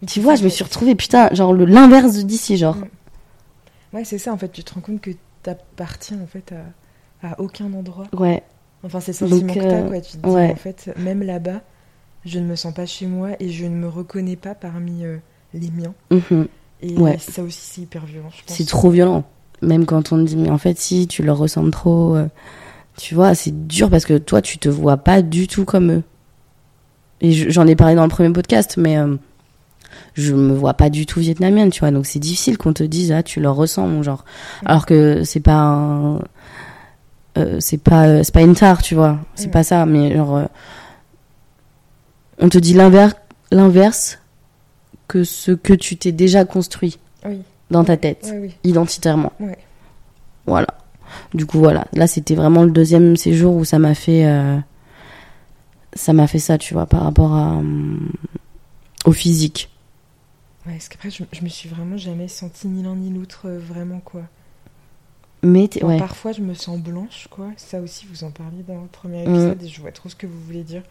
Tu vois, je me suis retrouvée, putain, genre l'inverse de d'ici, genre.
Mm. Ouais, c'est ça, en fait, tu te rends compte que t'appartiens, en fait, à, à aucun endroit.
Ouais,
Enfin, c'est le sentiment que t'as,
euh,
quoi. Tu te dis,
ouais.
en fait, même là-bas, je ne me sens pas chez moi et je ne me reconnais pas parmi euh, les miens.
mhm.
Et
Ouais.
ça aussi, c'est hyper violent, je pense.
c'est trop violent. Même quand on te dit, mais en fait, si, tu leur ressembles trop. euh, tu vois, c'est dur parce que toi, tu te vois pas du tout comme eux. Et je- j'en ai parlé dans le premier podcast, mais euh, je me vois pas du tout vietnamienne, tu vois. Donc c'est difficile qu'on te dise, ah, tu leur ressembles, genre. Alors que c'est pas un. Euh, c'est pas, euh, c'est pas une tare, tu vois. C'est
Mm.
pas ça, mais genre. euh, on te dit l'inverse, l'inverse que ce que tu t'es déjà construit
Oui,
dans ta tête
oui.
identitairement. Voilà. Du coup, voilà. Là, c'était vraiment le deuxième séjour où ça m'a fait. euh, ça m'a fait ça, tu vois, par rapport à, au physique.
Ouais, parce qu'après, je, je me suis vraiment jamais sentie ni l'un ni l'autre, vraiment, quoi.
Mais ouais.
Parfois, je me sens blanche, quoi. Ça aussi, vous en parliez dans le premier
Mm.
épisode et je vois trop ce que vous voulez dire.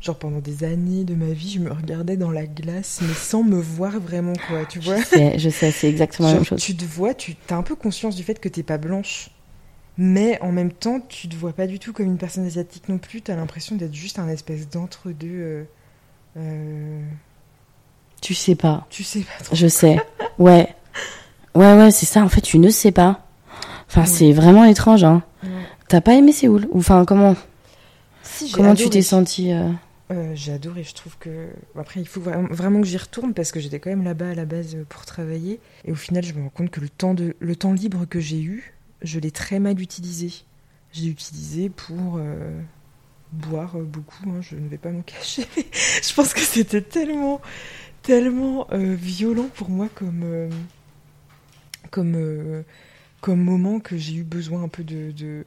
Genre, pendant des années de ma vie, je me regardais dans la glace, mais sans me voir vraiment, quoi. Tu vois
Je sais, je sais, c'est exactement la même chose.
tu te vois, tu as un peu conscience du fait que t'es pas blanche. Mais en même temps, tu te vois pas du tout comme une personne asiatique non plus. T'as l'impression d'être juste un espèce d'entre-deux. euh, euh,
Tu sais pas.
tu sais pas trop.
Je sais. Ouais. Ouais, ouais, c'est ça. En fait, tu ne sais pas. Enfin,
Ouais.
c'est vraiment étrange, hein.
Ouais.
T'as pas aimé Séoul Ou enfin, comment,
Si, j'ai
comment tu t'es senti euh,
Euh, J'ai adoré. Je trouve que. Après, il faut vraiment, que j'y retourne parce que j'étais quand même là-bas à la base euh, pour travailler. Et au final, je me rends compte que le temps, de... le temps libre que j'ai eu, je l'ai très mal utilisé. J'ai utilisé pour euh, boire euh, beaucoup. hein, je ne vais pas m'en *laughs* cacher. je pense que c'était tellement, tellement euh, violent pour moi comme, euh, comme, euh, comme moment que j'ai eu besoin un peu de, de,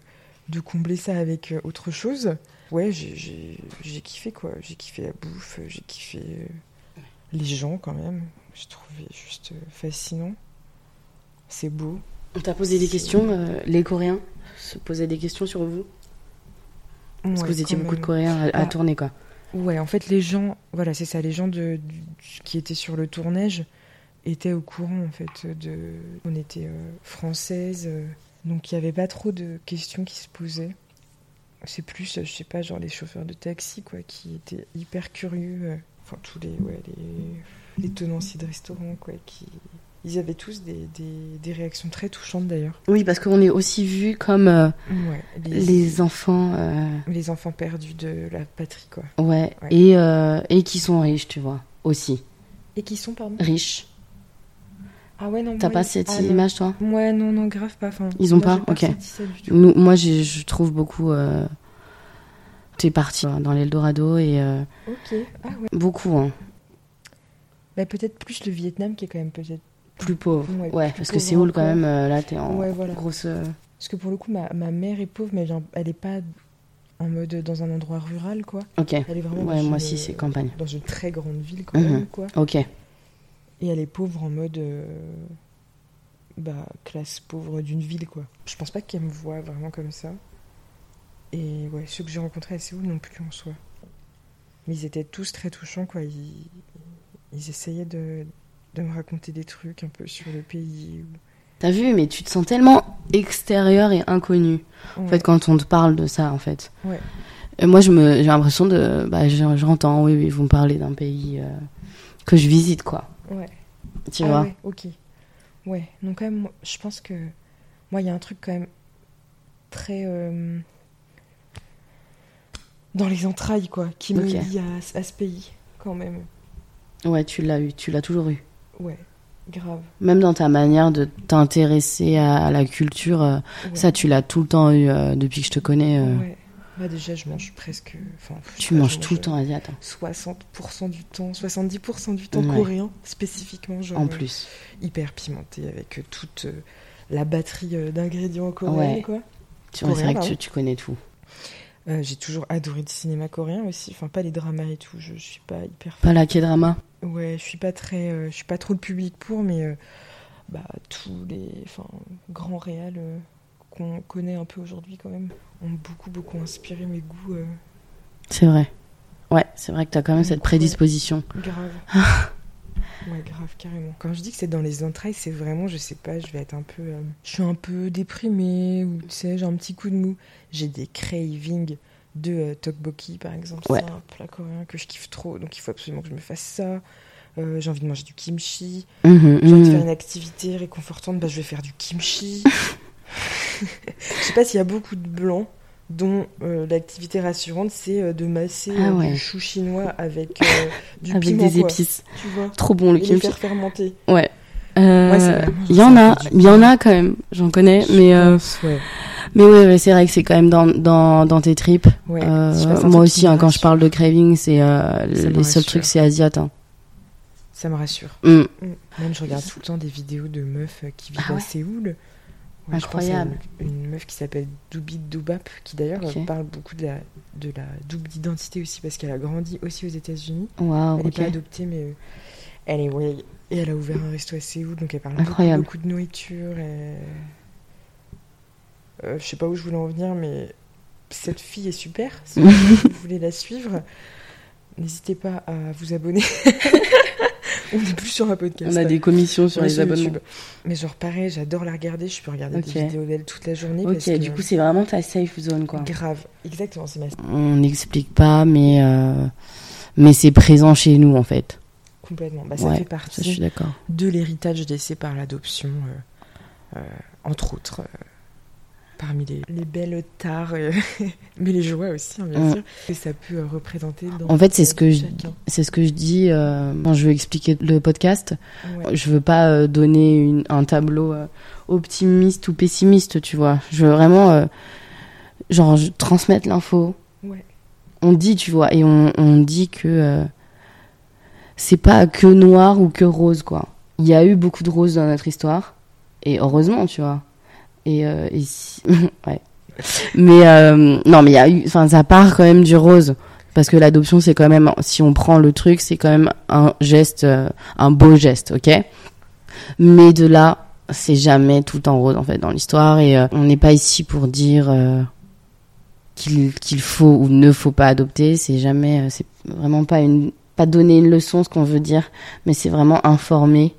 de combler ça avec euh, autre chose. Ouais, j'ai- kiffé quoi. J'ai kiffé la bouffe, j'ai kiffé euh, les gens quand même. J'ai trouvé juste euh, fascinant. C'est beau.
On t'a posé des questions, euh, les Coréens se posaient des questions sur vous Parce
Ouais,
que vous étiez beaucoup de. Coréens à, à
Ah.
tourner, quoi.
Ouais, en fait, les gens, voilà, c'est ça, les gens de, qui étaient sur le tournage étaient au courant, en fait, de. On était euh, françaises, euh, donc il n'y avait pas trop de questions qui se posaient. C'est plus, euh, je sais pas, genre les chauffeurs de taxi, quoi, qui étaient hyper curieux. euh, Enfin, tous les, ouais, les, les tenanciers de restaurants, quoi, qui. Ils avaient tous des, des, des réactions très touchantes d'ailleurs.
Oui, parce qu'on est aussi vu comme euh,
Ouais,
les enfants. euh,
les enfants perdus de la patrie, quoi.
Ouais,
Ouais.
Et, euh, et qui sont riches, tu vois, aussi.
Et qui sont, pardon?
Riches.
Ah ouais, non,
T'as pas cette
ah,
image, toi
Ouais, non, non, grave pas. Enfin,
Ils ont
moi,
pas Ok. Nous, Moi, je trouve beaucoup. Euh... T'es parti euh, dans l'Eldorado et euh,
Ok. Ah ouais.
beaucoup, hein,
Bah, peut-être plus le Vietnam qui est quand même peut-être.
plus pauvres.
Ouais,
Ouais,
plus
parce que
pauvre
Séoul, quand
encore.
même, euh, là, t'es en
Ouais, voilà.
grosse. euh,
Parce que pour le coup, ma, ma mère est pauvre, mais elle, est pas en mode dans un endroit rural, quoi.
Ok.
Elle est vraiment
Ouais, moi aussi, c'est campagne.
Dans une très grande ville, quand
Mhm.
même, quoi.
Ok.
Et elle est pauvre en mode. euh, Bah, classe pauvre d'une ville, quoi. Je pense pas qu'elle me voit vraiment comme ça. Et ouais, ceux que j'ai rencontrés à Séoul non plus en soi. Mais ils étaient tous très touchants, quoi. Ils, ils essayaient de, de me raconter des trucs un peu sur le pays.
T'as vu, mais tu te sens tellement extérieur et inconnu. En fait, quand on te parle de ça, en fait.
Ouais.
Et moi, je me, j'ai l'impression de, bah, j'en- j'entends, oui, oui, vous me parlez d'un pays euh, que je visite, quoi. Tu
ah
vois.
ouais, ok. Ouais, donc quand même, je pense que moi, il y a un truc quand même très euh, dans les entrailles, quoi, qui me lie à, à ce pays, quand même.
Ouais, tu l'as eu, tu l'as toujours eu.
Ouais. grave.
Même dans ta manière de t'intéresser à, à la culture, euh,
Ouais.
ça tu l'as tout le temps eu euh, depuis que je te connais. euh,
Ouais. Bah, déjà, je mange presque. Enfin,
Tu manges tout le temps asiatique.
euh, 60% du temps, 70% du temps
Ouais.
coréen, spécifiquement. Genre,
En
euh,
plus.
hyper pimenté avec euh, toute euh, la batterie d'ingrédients coréens,
Ouais.
quoi.
Tu vois, c'est vrai
Coréen,
que tu, connais tout.
J'ai toujours adoré le cinéma coréen aussi. Enfin, pas les dramas et tout. Je, je suis pas hyper.
Pas la K-drama.
Ouais, je suis pas très. je suis pas trop le public pour, mais bah, tous les enfin, grands réals euh, qu'on connaît un peu aujourd'hui, quand même, ont beaucoup, beaucoup inspiré mes goûts. euh,
C'est vrai. Ouais, c'est vrai que t'as quand même cette prédisposition.
Grave. *laughs* ouais, grave, carrément. Quand je dis que c'est dans les entrailles, c'est vraiment, je sais pas, je vais être un peu. euh, je suis un peu déprimée, ou tu sais, j'ai un petit coup de mou. J'ai des cravings de euh, tteokbokki, par exemple.
Ouais.
C'est un plat coréen que je kiffe trop, donc il faut absolument que je me fasse ça. Euh, j'ai envie de manger du kimchi.
Mhm,
J'ai envie de
mhm.
faire une activité réconfortante, bah, je vais faire du kimchi. *laughs* je sais pas s'il y a beaucoup de blancs dont euh, l'activité rassurante, c'est euh, de masser
Ah
euh,
ouais.
du chou chinois avec du
Avec
piment,
des
quoi,
épices.
tu vois,
Trop bon le
et les
kimchi.
faire fermenter.
Ouais. Euh, Il y en a, il y en a quand même, j'en connais,
Je
mais euh,
pense, ouais.
mais ouais, ouais, c'est vrai que c'est quand même dans dans dans tes tripes. Euh, moi aussi, hein, quand je parle de craving, c'est les seuls trucs, c'est asiate. Hein.
Ça me rassure.
Mm.
Mm. Même je regarde tout le temps des vidéos de meufs qui vivent
Ah
à Séoul.
Incroyable.
Une, une meuf qui s'appelle Doobie Doobap, qui d'ailleurs parle beaucoup de la, de la double identité aussi, parce qu'elle a grandi aussi aux États-Unis.
Waouh,
Elle n'est pas adoptée, mais euh, anyway. Et elle a ouvert un resto à Séoul, donc elle parle beaucoup de nourriture. Et... Euh, je sais pas où je voulais en venir, mais cette fille est super. Si *laughs* vous voulez la suivre, n'hésitez pas à vous abonner. *laughs* On n'est plus sur un podcast.
On a des commissions sur
On
les abonnements.
YouTube. Mais genre pareil, j'adore la regarder. Je peux regarder des vidéos d'elle toute la journée.
Ok,
parce que...
du coup, c'est vraiment ta safe zone, quoi.
grave. Exactement, c'est ma
On n'explique pas, mais euh, mais c'est présent chez nous, en fait.
complètement. Bah, ça
Ouais,
fait
Ça, je
partie
suis
de l'héritage laissé par l'adoption, euh, euh, entre autres. Parmi les, les belles tares, euh, *laughs* mais les joies aussi, hein, bien
Mm.
sûr, que ça peut euh, représenter dans
En fait, c'est ce que je-. C'est ce que je dis euh, quand je veux expliquer le podcast.
Ouais.
Je veux pas euh, donner une- un tableau optimiste ou pessimiste, tu vois. Je veux vraiment, euh, genre, je- transmettre l'info.
Ouais.
On dit, tu vois, et on, on dit que euh, c'est pas que noir ou que rose, quoi. Il y a eu beaucoup de roses dans notre histoire, et heureusement, tu vois. Et, euh, et *laughs* ouais. Mais euh, non, mais il y a eu, enfin, ça part quand même du rose. Parce que l'adoption, c'est quand même, si on prend le truc, c'est quand même un geste, euh, un beau geste, ok? Mais de là, c'est jamais tout en rose, en fait, dans l'histoire. Et euh, on n'est pas ici pour dire euh, qu'il qu'il faut ou ne faut pas adopter. C'est jamais, euh, c'est vraiment pas une, pas donner une leçon, ce qu'on veut dire, mais c'est vraiment informer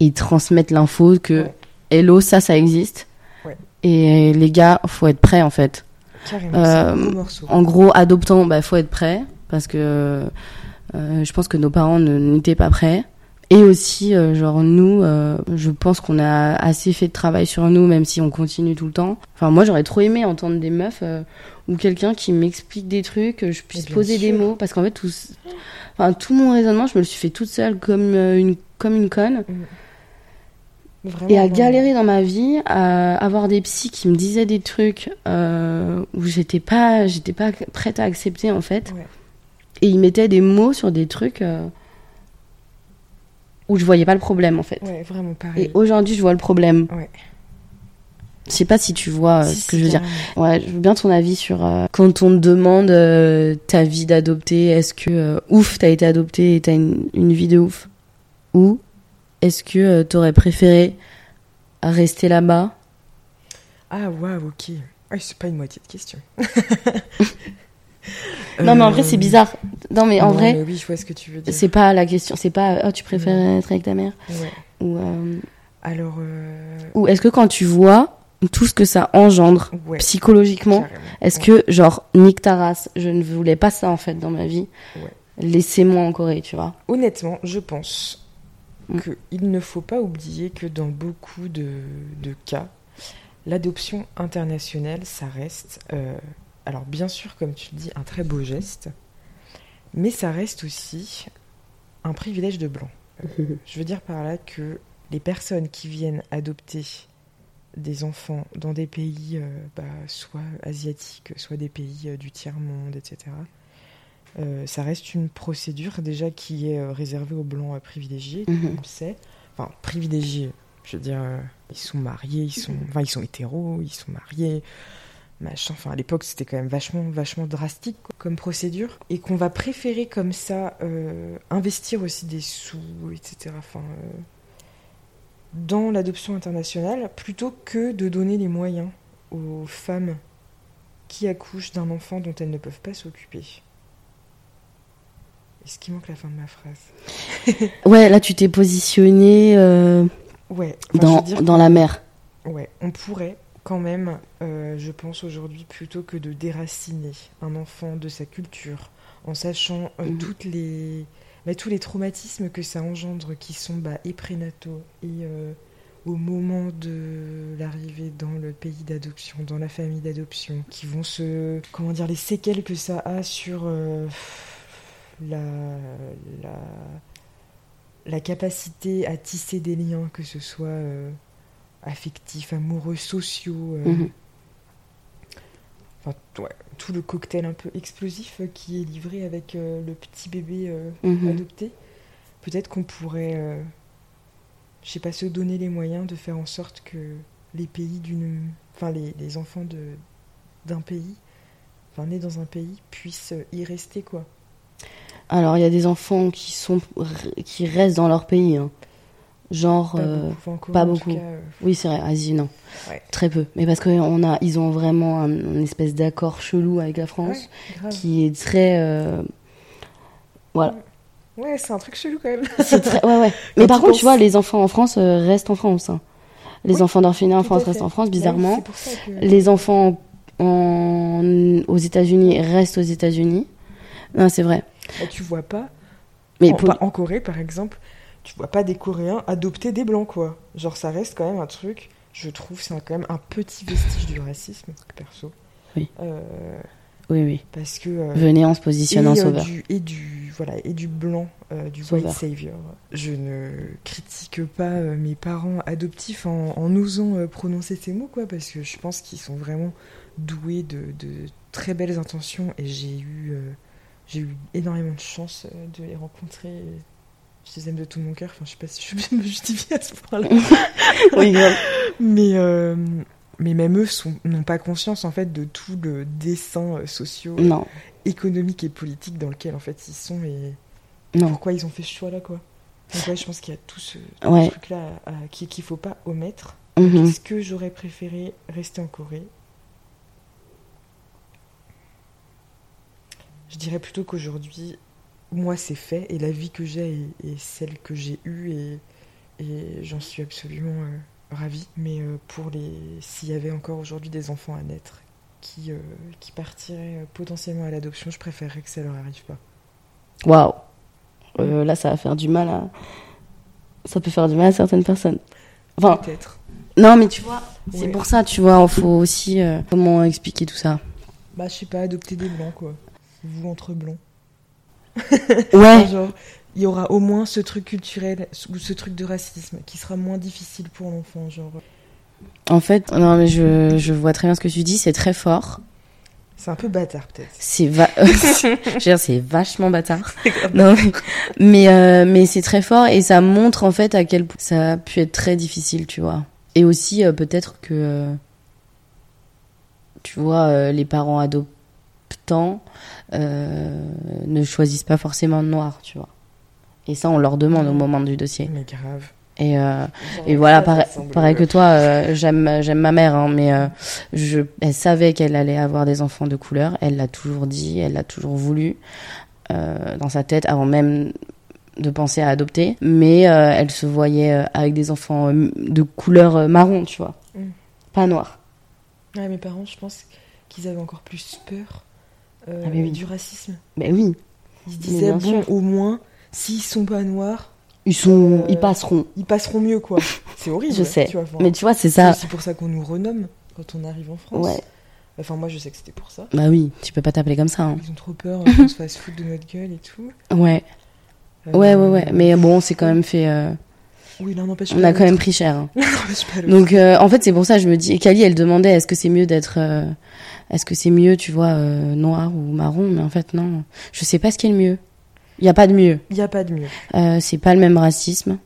et transmettre l'info que. Hello, ça, ça existe.
Ouais.
Et les gars, faut être prêts, en fait.
Carrément, c'est un
Euh,
gros.
En gros, adoptant, bah, faut être prêt parce que euh, je pense que nos parents n'étaient pas prêts. Et aussi, euh, genre nous, je pense qu'on a assez fait de travail sur nous, même si on continue tout le temps. Enfin, moi, j'aurais trop aimé entendre des meufs ou quelqu'un qui m'explique des trucs, que je puisse poser des mots, parce qu'en fait, tout, enfin, tout mon raisonnement, je me le suis fait toute seule comme une comme une conne.
Vraiment,
Et à
vraiment.
galérer dans ma vie, à avoir des psys qui me disaient des trucs euh, où j'étais pas, j'étais pas prête à accepter en fait.
Ouais.
Et ils mettaient des mots sur des trucs euh, où je voyais pas le problème en fait.
Ouais, vraiment pareil.
Et aujourd'hui, je vois le problème.
Ouais.
Je sais pas si tu vois euh,
Si,
ce
si,
que je veux dire. Ouais, je veux bien ton avis sur euh, quand on te demande euh, ta vie d'adopté, est-ce que euh, ouf, t'as été adopté et t'as une, une vie de ouf? Ou est-ce que euh, t'aurais préféré rester là-bas?
Ah, waouh, ok. Ah, c'est pas une moitié de question. *laughs*
Non, mais en vrai,
Euh,
c'est bizarre. Non, mais en
non,
vrai,
mais oui, je vois ce que tu veux dire.
c'est pas la question. C'est pas, oh, tu préfères être avec ta mère?
Ouais.
Ou, euh,
Alors, euh,
ou est-ce que quand tu vois tout ce que ça engendre
ouais.
psychologiquement, est-ce
Ouais.
que, genre, nique ta race, je ne voulais pas ça en fait dans ma vie.
Ouais.
Laissez-moi en Corée, tu vois?
Honnêtement, je pense
Mm.
qu'il ne faut pas oublier que dans beaucoup de, de cas, l'adoption internationale, ça reste, euh, alors bien sûr, comme tu le dis, un très beau geste, mais ça reste aussi un privilège de blanc. *laughs* je veux dire par là que les personnes qui viennent adopter des enfants dans des pays, euh, bah, soit asiatiques, soit des pays euh, du tiers-monde, etc., euh, ça reste une procédure déjà qui est réservée aux blancs privilégiés,
Mhm.
on le sait. Enfin, privilégiés, je veux dire, ils sont mariés, ils sont, enfin, ils sont hétéros, ils sont mariés, machin. Enfin, à l'époque, c'était quand même vachement, vachement drastique quoi, comme procédure. Et qu'on va préférer comme ça euh, investir aussi des sous, etc. Enfin, euh, dans l'adoption internationale, plutôt que de donner les moyens aux femmes qui accouchent d'un enfant dont elles ne peuvent pas s'occuper. Est-ce qu'il manque la fin de ma phrase *laughs*
Ouais, là tu t'es positionné euh,
Ouais.
dans,
dire
dans la mer.
Ouais, on pourrait quand même, euh, je pense aujourd'hui, plutôt que de déraciner un enfant de sa culture, en sachant euh,
Mhm.
toutes les, bah, tous les traumatismes que ça engendre, qui sont bah, et prénataux et au moment de l'arrivée dans le pays d'adoption, dans la famille d'adoption, qui vont se, comment dire, les séquelles que ça a sur la, la, la capacité à tisser des liens, que ce soit euh, affectifs, amoureux, sociaux. euh,
Mhm.
Enfin, ouais, tout le cocktail un peu explosif euh, qui est livré avec euh, le petit bébé
Mhm.
adopté. Peut-être qu'on pourrait, je sais pas, se donner les moyens de faire en sorte que les pays d'une, enfin les, les enfants d'un pays, enfin nés dans un pays, puissent y rester quoi.
Alors il y a des enfants qui sont qui restent dans leur pays. hein. Genre,
Pas
euh,
beaucoup,
pas
cas, euh,
oui c'est vrai, Asie non,
Ouais.
très peu. Mais parce qu'on a, ils ont vraiment un, une espèce d'accord chelou avec la France
ouais,
qui est très, euh, voilà.
Ouais, c'est un truc chelou quand même. *laughs*
C'est très, ouais ouais. *laughs* Mais par contre,
penses-
tu vois, les enfants en France restent en France. hein. Les
Oui,
enfants d'orphelins en France restent en France,
oui,
bizarrement.
c'est pour ça que-
Les enfants en- aux États-Unis restent aux États-Unis. Non, c'est vrai.
Bah, tu vois pas
Mais
en,
pour-
pas- en Corée, par exemple, tu vois pas des Coréens adopter des Blancs, quoi. Genre, ça reste quand même un truc, je trouve, c'est quand même un petit vestige du racisme, perso.
Oui.
Euh,
oui, oui.
parce que... euh,
Venez, on se positionne
et,
en
euh,
sauveur.
du, et du voilà et du blanc euh, du
Sauveur.
white savior. Je ne critique pas mes parents adoptifs en, en osant prononcer ces mots quoi parce que je pense qu'ils sont vraiment doués de, de très belles intentions et j'ai eu j'ai eu énormément de chance euh, de les rencontrer. Je les aime de tout mon cœur. Enfin, je sais pas si je suis obligée de me justifier à ce point-là. *laughs*
oui.
Mais, euh, mais même eux n'ont pas conscience en fait de tout le dessin euh, socio,
Non,
économique et politique dans lequel en fait ils sont et
non.
pourquoi ils ont fait ce choix-là quoi. Donc ouais, je pense qu'il y a tout ce,
Ouais.
truc-là qu'il faut pas omettre.
Mhm.
Est-ce que j'aurais préféré rester en Corée Je dirais plutôt qu'aujourd'hui, moi c'est fait et la vie que j'ai est, est celle que j'ai eue et, et j'en suis absolument euh, ravie. Mais euh, pour les, s'il y avait encore aujourd'hui des enfants à naître qui, euh, qui partiraient potentiellement à l'adoption, je préférerais que ça leur arrive pas.
Waouh. Euh, là, ça va faire du mal à. Ça peut faire du mal à certaines personnes. Enfin,
Peut-être.
non, mais tu vois, c'est
Ouais.
pour ça, tu vois, il faut aussi. comment expliquer tout ça
Bah je sais pas, adopter des blancs quoi. Vous entre blancs. *laughs*
Ouais, *laughs*
Genre, il y aura au moins ce truc culturel ou ce truc de racisme qui sera moins difficile pour l'enfant. Genre,
en fait, non, mais je, je vois très bien ce que tu dis, c'est très fort.
c'est un peu bâtard peut-être.
C'est va... *laughs* je veux dire, c'est vachement bâtard. Non, mais mais, euh, mais c'est très fort et ça montre en fait à quel point ça a pu être très difficile, tu vois. Et aussi euh, peut-être que euh, tu vois les parents euh, ne choisissent pas forcément noir, tu vois. Et ça on leur demande au moment du dossier.
Mais grave.
Et euh, et voilà, pareil, pareil que toi, euh, j'aime j'aime ma mère, hein, mais euh, je, elle savait qu'elle allait avoir des enfants de couleur. Elle l'a toujours dit, elle l'a toujours voulu dans sa tête avant même de penser à adopter. Mais elle se voyait avec des enfants de couleur marron, tu vois,
Mm.
pas noir.
Ouais, mes parents, je pense qu'ils avaient encore plus peur euh,
Ah, oui.
du racisme.
Ben oui,
Ils se disaient, bon,
sûr.
au moins, s'ils sont pas noirs,
ils sont,
Euh,
ils passeront.
ils passeront mieux quoi. *laughs* C'est horrible.
Je sais.
Tu vois, enfin,
Mais tu vois, c'est
c'est
ça.
aussi pour ça qu'on nous renomme quand on arrive en France.
Ouais.
Enfin, moi, je sais que c'était pour ça.
Bah oui, tu peux pas t'appeler comme ça. hein.
Ils ont trop peur euh, qu'on se fasse foutre de notre gueule et tout.
Ouais. Ouais, ouais, ouais. Mais bon, on s'est quand même fait. euh,
Oui, l'un n'empêche
on
pas
a quand même pris cher. hein. *laughs*
Pas.
Donc, euh, en fait, c'est pour ça que je me dis. Et Kali, elle demandait est-ce que c'est mieux d'être. Est-ce que c'est mieux, tu vois, euh, noir ou marron? Mais en fait, non. Je sais pas ce qui est le mieux. Il y a pas de mieux.
Il n'y a pas de mieux.
Euh, c'est pas le même racisme.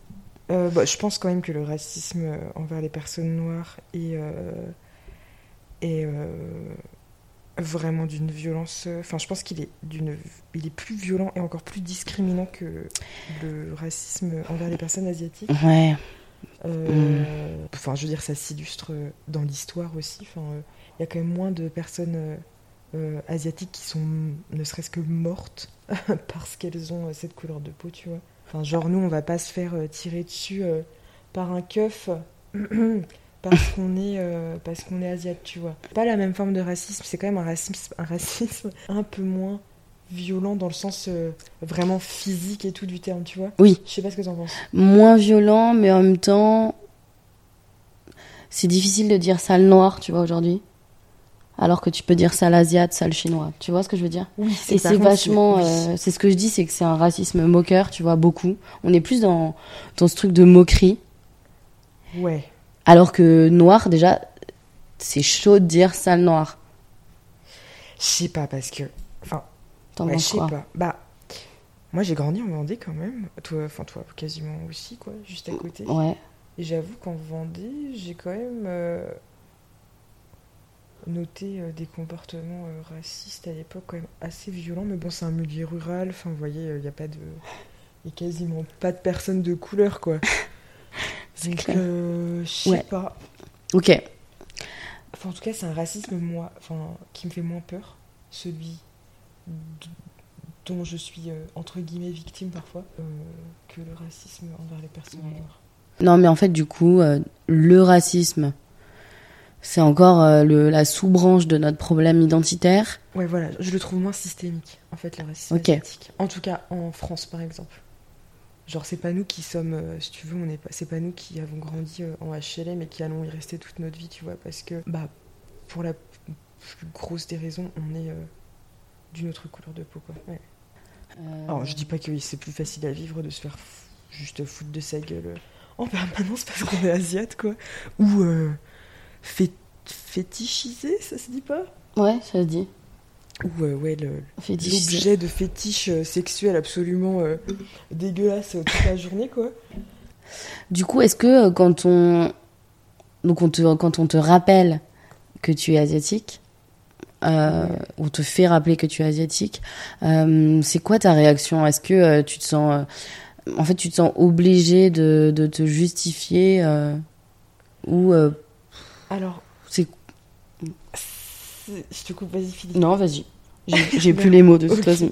Euh, bah, je pense quand même que le racisme euh, envers les personnes noires est, est vraiment d'une violence. Enfin, je pense qu'il est d'une, il est plus violent et encore plus discriminant que le racisme envers les personnes asiatiques.
Ouais.
Euh, Enfin, je veux dire, ça s'illustre dans l'histoire aussi. Enfin, il y a quand même moins de personnes euh, euh, asiatiques qui sont, ne serait-ce que mortes *laughs* parce qu'elles ont euh, cette couleur de peau, tu vois. Enfin, genre, nous, on va pas se faire tirer dessus par un keuf *clears throat* parce qu'on est, euh, parce qu'on est asiate, tu vois. Pas la même forme de racisme, c'est quand même un racisme, un racisme *laughs* un peu moins violent dans le sens euh, vraiment physique et tout du terme, tu vois.
Oui.
Je sais pas ce que t'en penses.
Moins violent, mais en même temps. C'est difficile de dire sale noir, tu vois, aujourd'hui. Alors que tu peux dire sale asiate, sale chinois. Tu vois ce que je veux dire
Oui,
Et c'est vachement. euh, c'est ce que je dis, c'est que c'est un racisme moqueur, tu vois, beaucoup. On est plus dans, dans ce truc de moquerie.
Ouais.
Alors que noir, déjà, c'est chaud de dire sale noir.
Je sais pas, parce que. Enfin,
T'en
ouais, je
penses
pas. Bah, moi j'ai grandi en Vendée quand même. Toi, enfin, toi quasiment aussi, quoi, juste à côté.
Ouais.
Et j'avoue qu'en Vendée, j'ai quand même euh, noté euh, des comportements euh, racistes à l'époque, quand même assez violents. Mais bon, c'est un milieu rural. Enfin, vous voyez, il n'y a pas de. Il a quasiment pas de personnes de couleur, quoi. *laughs*
C'est
Donc, euh, je sais
Ouais.
pas.
Ok.
Enfin, en tout cas, c'est un racisme moi, enfin, qui me fait moins peur, celui dont je suis euh, entre guillemets victime parfois, euh, que le racisme envers les personnes noires.
Non, mais en fait, du coup, euh, le racisme, c'est encore euh, le, la sous-branche de notre problème identitaire.
Ouais, voilà, je le trouve moins systémique, en fait, le racisme
Ok.
asiatique. En tout cas, en France, par exemple. Genre, c'est pas nous qui sommes, euh, si tu veux, on est pas, c'est pas nous qui avons grandi euh, en HLM et qui allons y rester toute notre vie, tu vois, parce que, bah, pour la plus grosse des raisons, on est d'une autre couleur de peau, quoi. Ouais. Alors, je dis pas que c'est plus facile à vivre de se faire juste foutre de sa gueule en permanence parce qu'on est asiate, quoi. Ou euh, fé- fétichiser, ça se dit pas?
Ouais, ça se dit.
Ou euh, ouais,
Fétichisé.
l'objet de fétiche euh, sexuel absolument euh, dégueulasse euh, toute la journée, quoi.
Du coup, est-ce que euh, quand on donc on te quand on te rappelle que tu es asiatique, euh,
Ouais.
on te fait rappeler que tu es asiatique, c'est quoi ta réaction? Est-ce que tu te sens en fait tu te sens obligé de, de te justifier ou
Alors,
c'est
je te coupe, vas-y, Philippe.
non vas-y j'ai *laughs* plus les mots de toute façon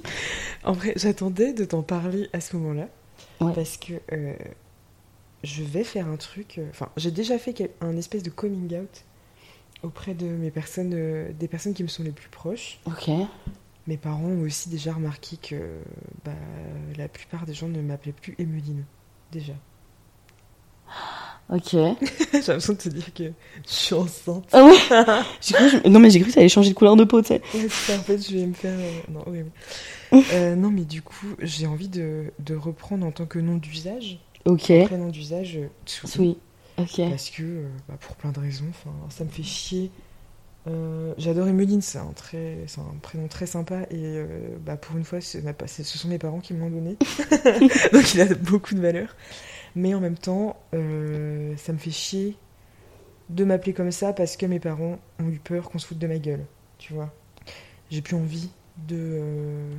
En vrai, j'attendais de t'en parler à ce moment-là.
Ouais.
Parce que euh, je vais faire un truc. euh, Enfin, j'ai déjà fait un espèce de coming out auprès de mes personnes, euh, des personnes qui me sont les plus proches.
ok
Mes parents ont aussi déjà remarqué que bah, la plupart des gens ne m'appelaient plus Emeline. Déjà.
Ok *laughs*
j'ai l'impression de te dire que je suis enceinte.
ah ouais *laughs* J'ai cru- je- non mais j'ai cru que ça allait changer de couleur de peau tu sais
Ouais, ça, en fait, je vais me faire. euh, Non, oui, *laughs* Euh, non, mais du coup, j'ai envie de, de reprendre en tant que nom d'usage,
ok
prénom d'usage, euh, Tsuki.
oui ok
Parce que, euh, bah, pour plein de raisons, ça me fait chier. Euh, J'adore Emeline, c'est un, très, c'est un prénom très sympa et euh, bah, pour une fois, ma- c'est- ce sont mes parents qui me l'ont donné. Donc il a beaucoup de valeur. Mais en même temps, euh, ça me fait chier de m'appeler comme ça parce que mes parents ont eu peur qu'on se foute de ma gueule. Tu vois J'ai plus envie de euh,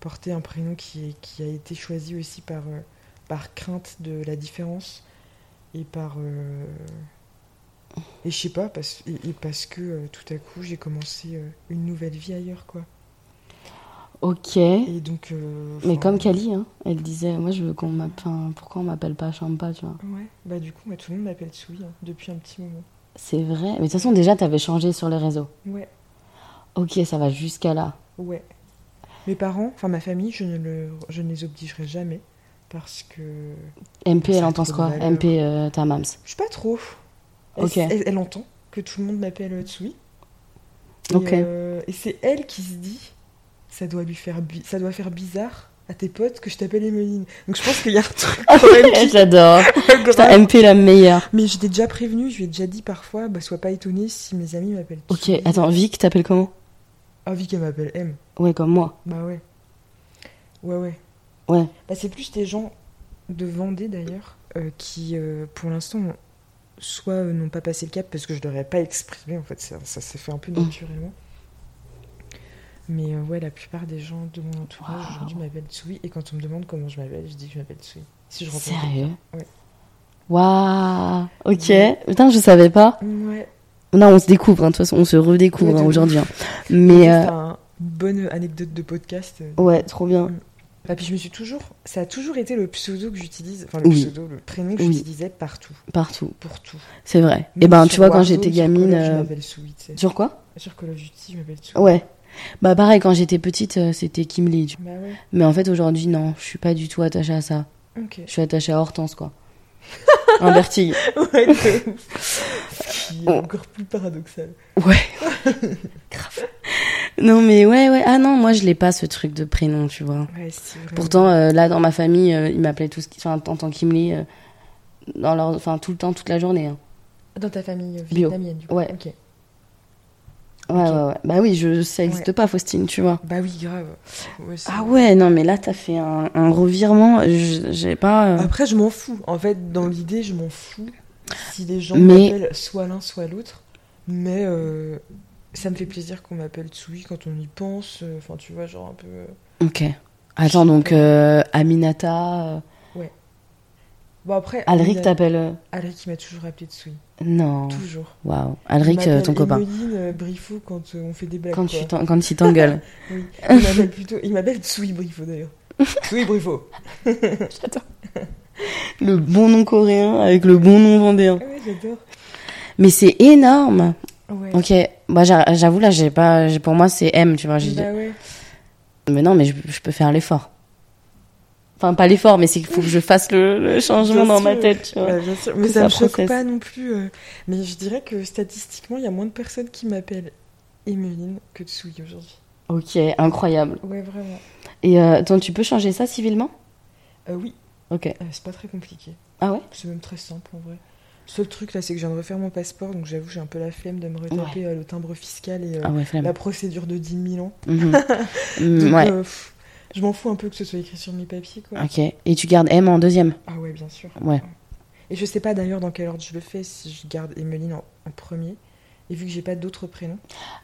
porter un prénom qui, a été choisi aussi par, euh, par crainte de la différence et par. et je sais pas, parce, et, parce que tout à coup j'ai commencé une nouvelle vie ailleurs, quoi.
Ok
Et donc. euh,
Mais comme Kali, hein, elle disait, moi je veux qu'on m'appelle. Pourquoi on m'appelle pas Champa, tu vois?
Ouais, bah du coup, moi, tout le monde m'appelle Tsui hein, depuis un petit moment.
C'est vrai. Mais de toute façon, déjà, t'avais changé sur les réseaux.
Ouais,
Ok, ça va jusqu'à là.
ouais. Mes parents, enfin ma famille, je ne, le, je ne les obligerai jamais parce que.
MP, elle en pense quoi? MP, euh, ta mams.
Je sais pas trop. Elle,
Ok.
elle, elle entend que tout le monde m'appelle Tsui. Et,
Ok.
euh, et c'est elle qui se dit, ça doit lui faire, ça doit faire bizarre à tes potes que je t'appelle Emeline. Donc je pense qu'il y a un truc même qui-
J'adore. *laughs* Putain, MP la meilleure.
Mais je t'ai déjà prévenu, je lui ai déjà dit parfois, bah sois pas étonné si mes amis m'appellent.
Ok, attends, Vic, t'appelles comment?
Ah, Vic, elle m'appelle M.
Ouais, comme moi.
Bah ouais. Ouais, ouais.
Ouais.
Bah, c'est plus des gens de Vendée d'ailleurs, euh, qui euh, pour l'instant soit euh, n'ont pas passé le cap parce que je leur ai pas exprimé, en fait, ça, ça s'est fait un peu
Mm.
naturellement. Mais euh, ouais, la plupart des gens de mon entourage aujourd'hui m'appellent Tsui, et quand on me demande comment je m'appelle, je dis que je m'appelle Tsui. Si je
Sérieux
Ouais.
Waouh. Ok.
Ouais.
Putain, je savais pas.
Ouais.
Non, on se découvre, hein, de toute façon, on se redécouvre
Ouais,
hein, aujourd'hui. hein. Mais euh,
une bonne anecdote de podcast. euh.
ouais, trop bien.
Ah, puis je me suis toujours. Ça a toujours été le pseudo que j'utilise, enfin le
Oui.
pseudo, le prénom que
Oui.
j'utilisais partout,
Partout.
pour tout.
C'est vrai. Et
Même
ben, tu vois, quand j'étais
sur Call
gamine.
of, Je
euh,
m'appelle Sui, tu sais.
Sur quoi?
Sur Call of Duty, je m'appelle Sui.
Ouais. Bah, pareil, quand j'étais petite, euh, c'était Kimli. tu-
Bah ouais.
Mais en fait, aujourd'hui, non, je suis pas du tout attachée à ça. Je suis attachée à Hortense, quoi. *laughs* Un vertige.
Ouais, de ouf. Ce *laughs* qui est encore plus paradoxal.
Ouais. Grave. Non, mais ouais, ouais. Ah non, moi, je l'ai pas, ce truc de prénom, tu vois.
Ouais, vraiment.
Pourtant, euh, là, dans ma famille, euh, ils m'appelaient tous, enfin, en tant qu'Imli, euh, dans leur, enfin, tout le temps, toute la journée. hein.
Dans ta famille euh,
Bio.
vietnamienne, du coup.
Ouais. Ouais, ouais, ouais. Bah oui, je, ça existe
Ouais.
pas, Faustine, tu vois.
Bah oui, grave. Ouais,
Ah ouais, non, mais là, t'as fait un, un revirement. J'ai pas. euh,
Après, je m'en fous. En fait, dans l'idée, je m'en fous si les gens
Mais-
m'appellent soit l'un, soit l'autre. Mais euh, ça me fait plaisir qu'on m'appelle Tsui quand on y pense. euh, Enfin, tu vois, genre un peu.
Ok. Attends, donc, euh, Aminata.
Bon, après.
Alric t'appelle. euh,
Alric, il m'a toujours appelé Tsui.
Non.
Toujours.
Waouh. Alric, euh, ton copain.
Euh, Brifo quand euh, on fait des blagues.
Quand, tu quand il t'engueule. *laughs*
Oui. Il m'appelle plutôt. Il m'appelle Tsui Brifo d'ailleurs. *laughs* Tsui Brifo.
le bon nom coréen avec le bon nom vendéen.
Ah ouais, j'adore.
Mais c'est énorme.
Ouais.
Ok. Bah, j'a- j'avoue, là, j'ai pas. Pour moi, c'est M, tu vois.
Bah ouais.
Mais non, mais je, je peux faire l'effort. Enfin, pas l'effort, mais c'est qu'il faut que je fasse le, le changement
Bien
dans ma tête, tu vois.
Ouais, bien sûr. Mais ça
ça
me choque pas non plus. euh, Mais je dirais que statistiquement, il y a moins de personnes qui m'appellent Emeline que Tsui aujourd'hui.
Ok, incroyable.
Ouais, vraiment.
Et euh, attends, tu peux changer ça civilement?
Euh, oui,
Ok.
c'est pas très compliqué.
Ah ouais?
C'est même très simple en vrai. Le seul truc là, c'est que je viens de refaire mon passeport, donc j'avoue, j'ai un peu la flemme de me retaper le timbre fiscal et
Ah ouais,
la procédure de 10 000 ans.
Mhm. *laughs* Mm,
Donc,
ouais.
pff, je m'en fous un peu que ce soit écrit sur mes papiers, quoi.
Ok. Et tu gardes M en deuxième
Ah ouais, bien sûr.
Ouais.
Et je sais pas d'ailleurs dans quel ordre je le fais, si je garde Emeline en, en premier. Et vu que j'ai pas d'autres prénoms,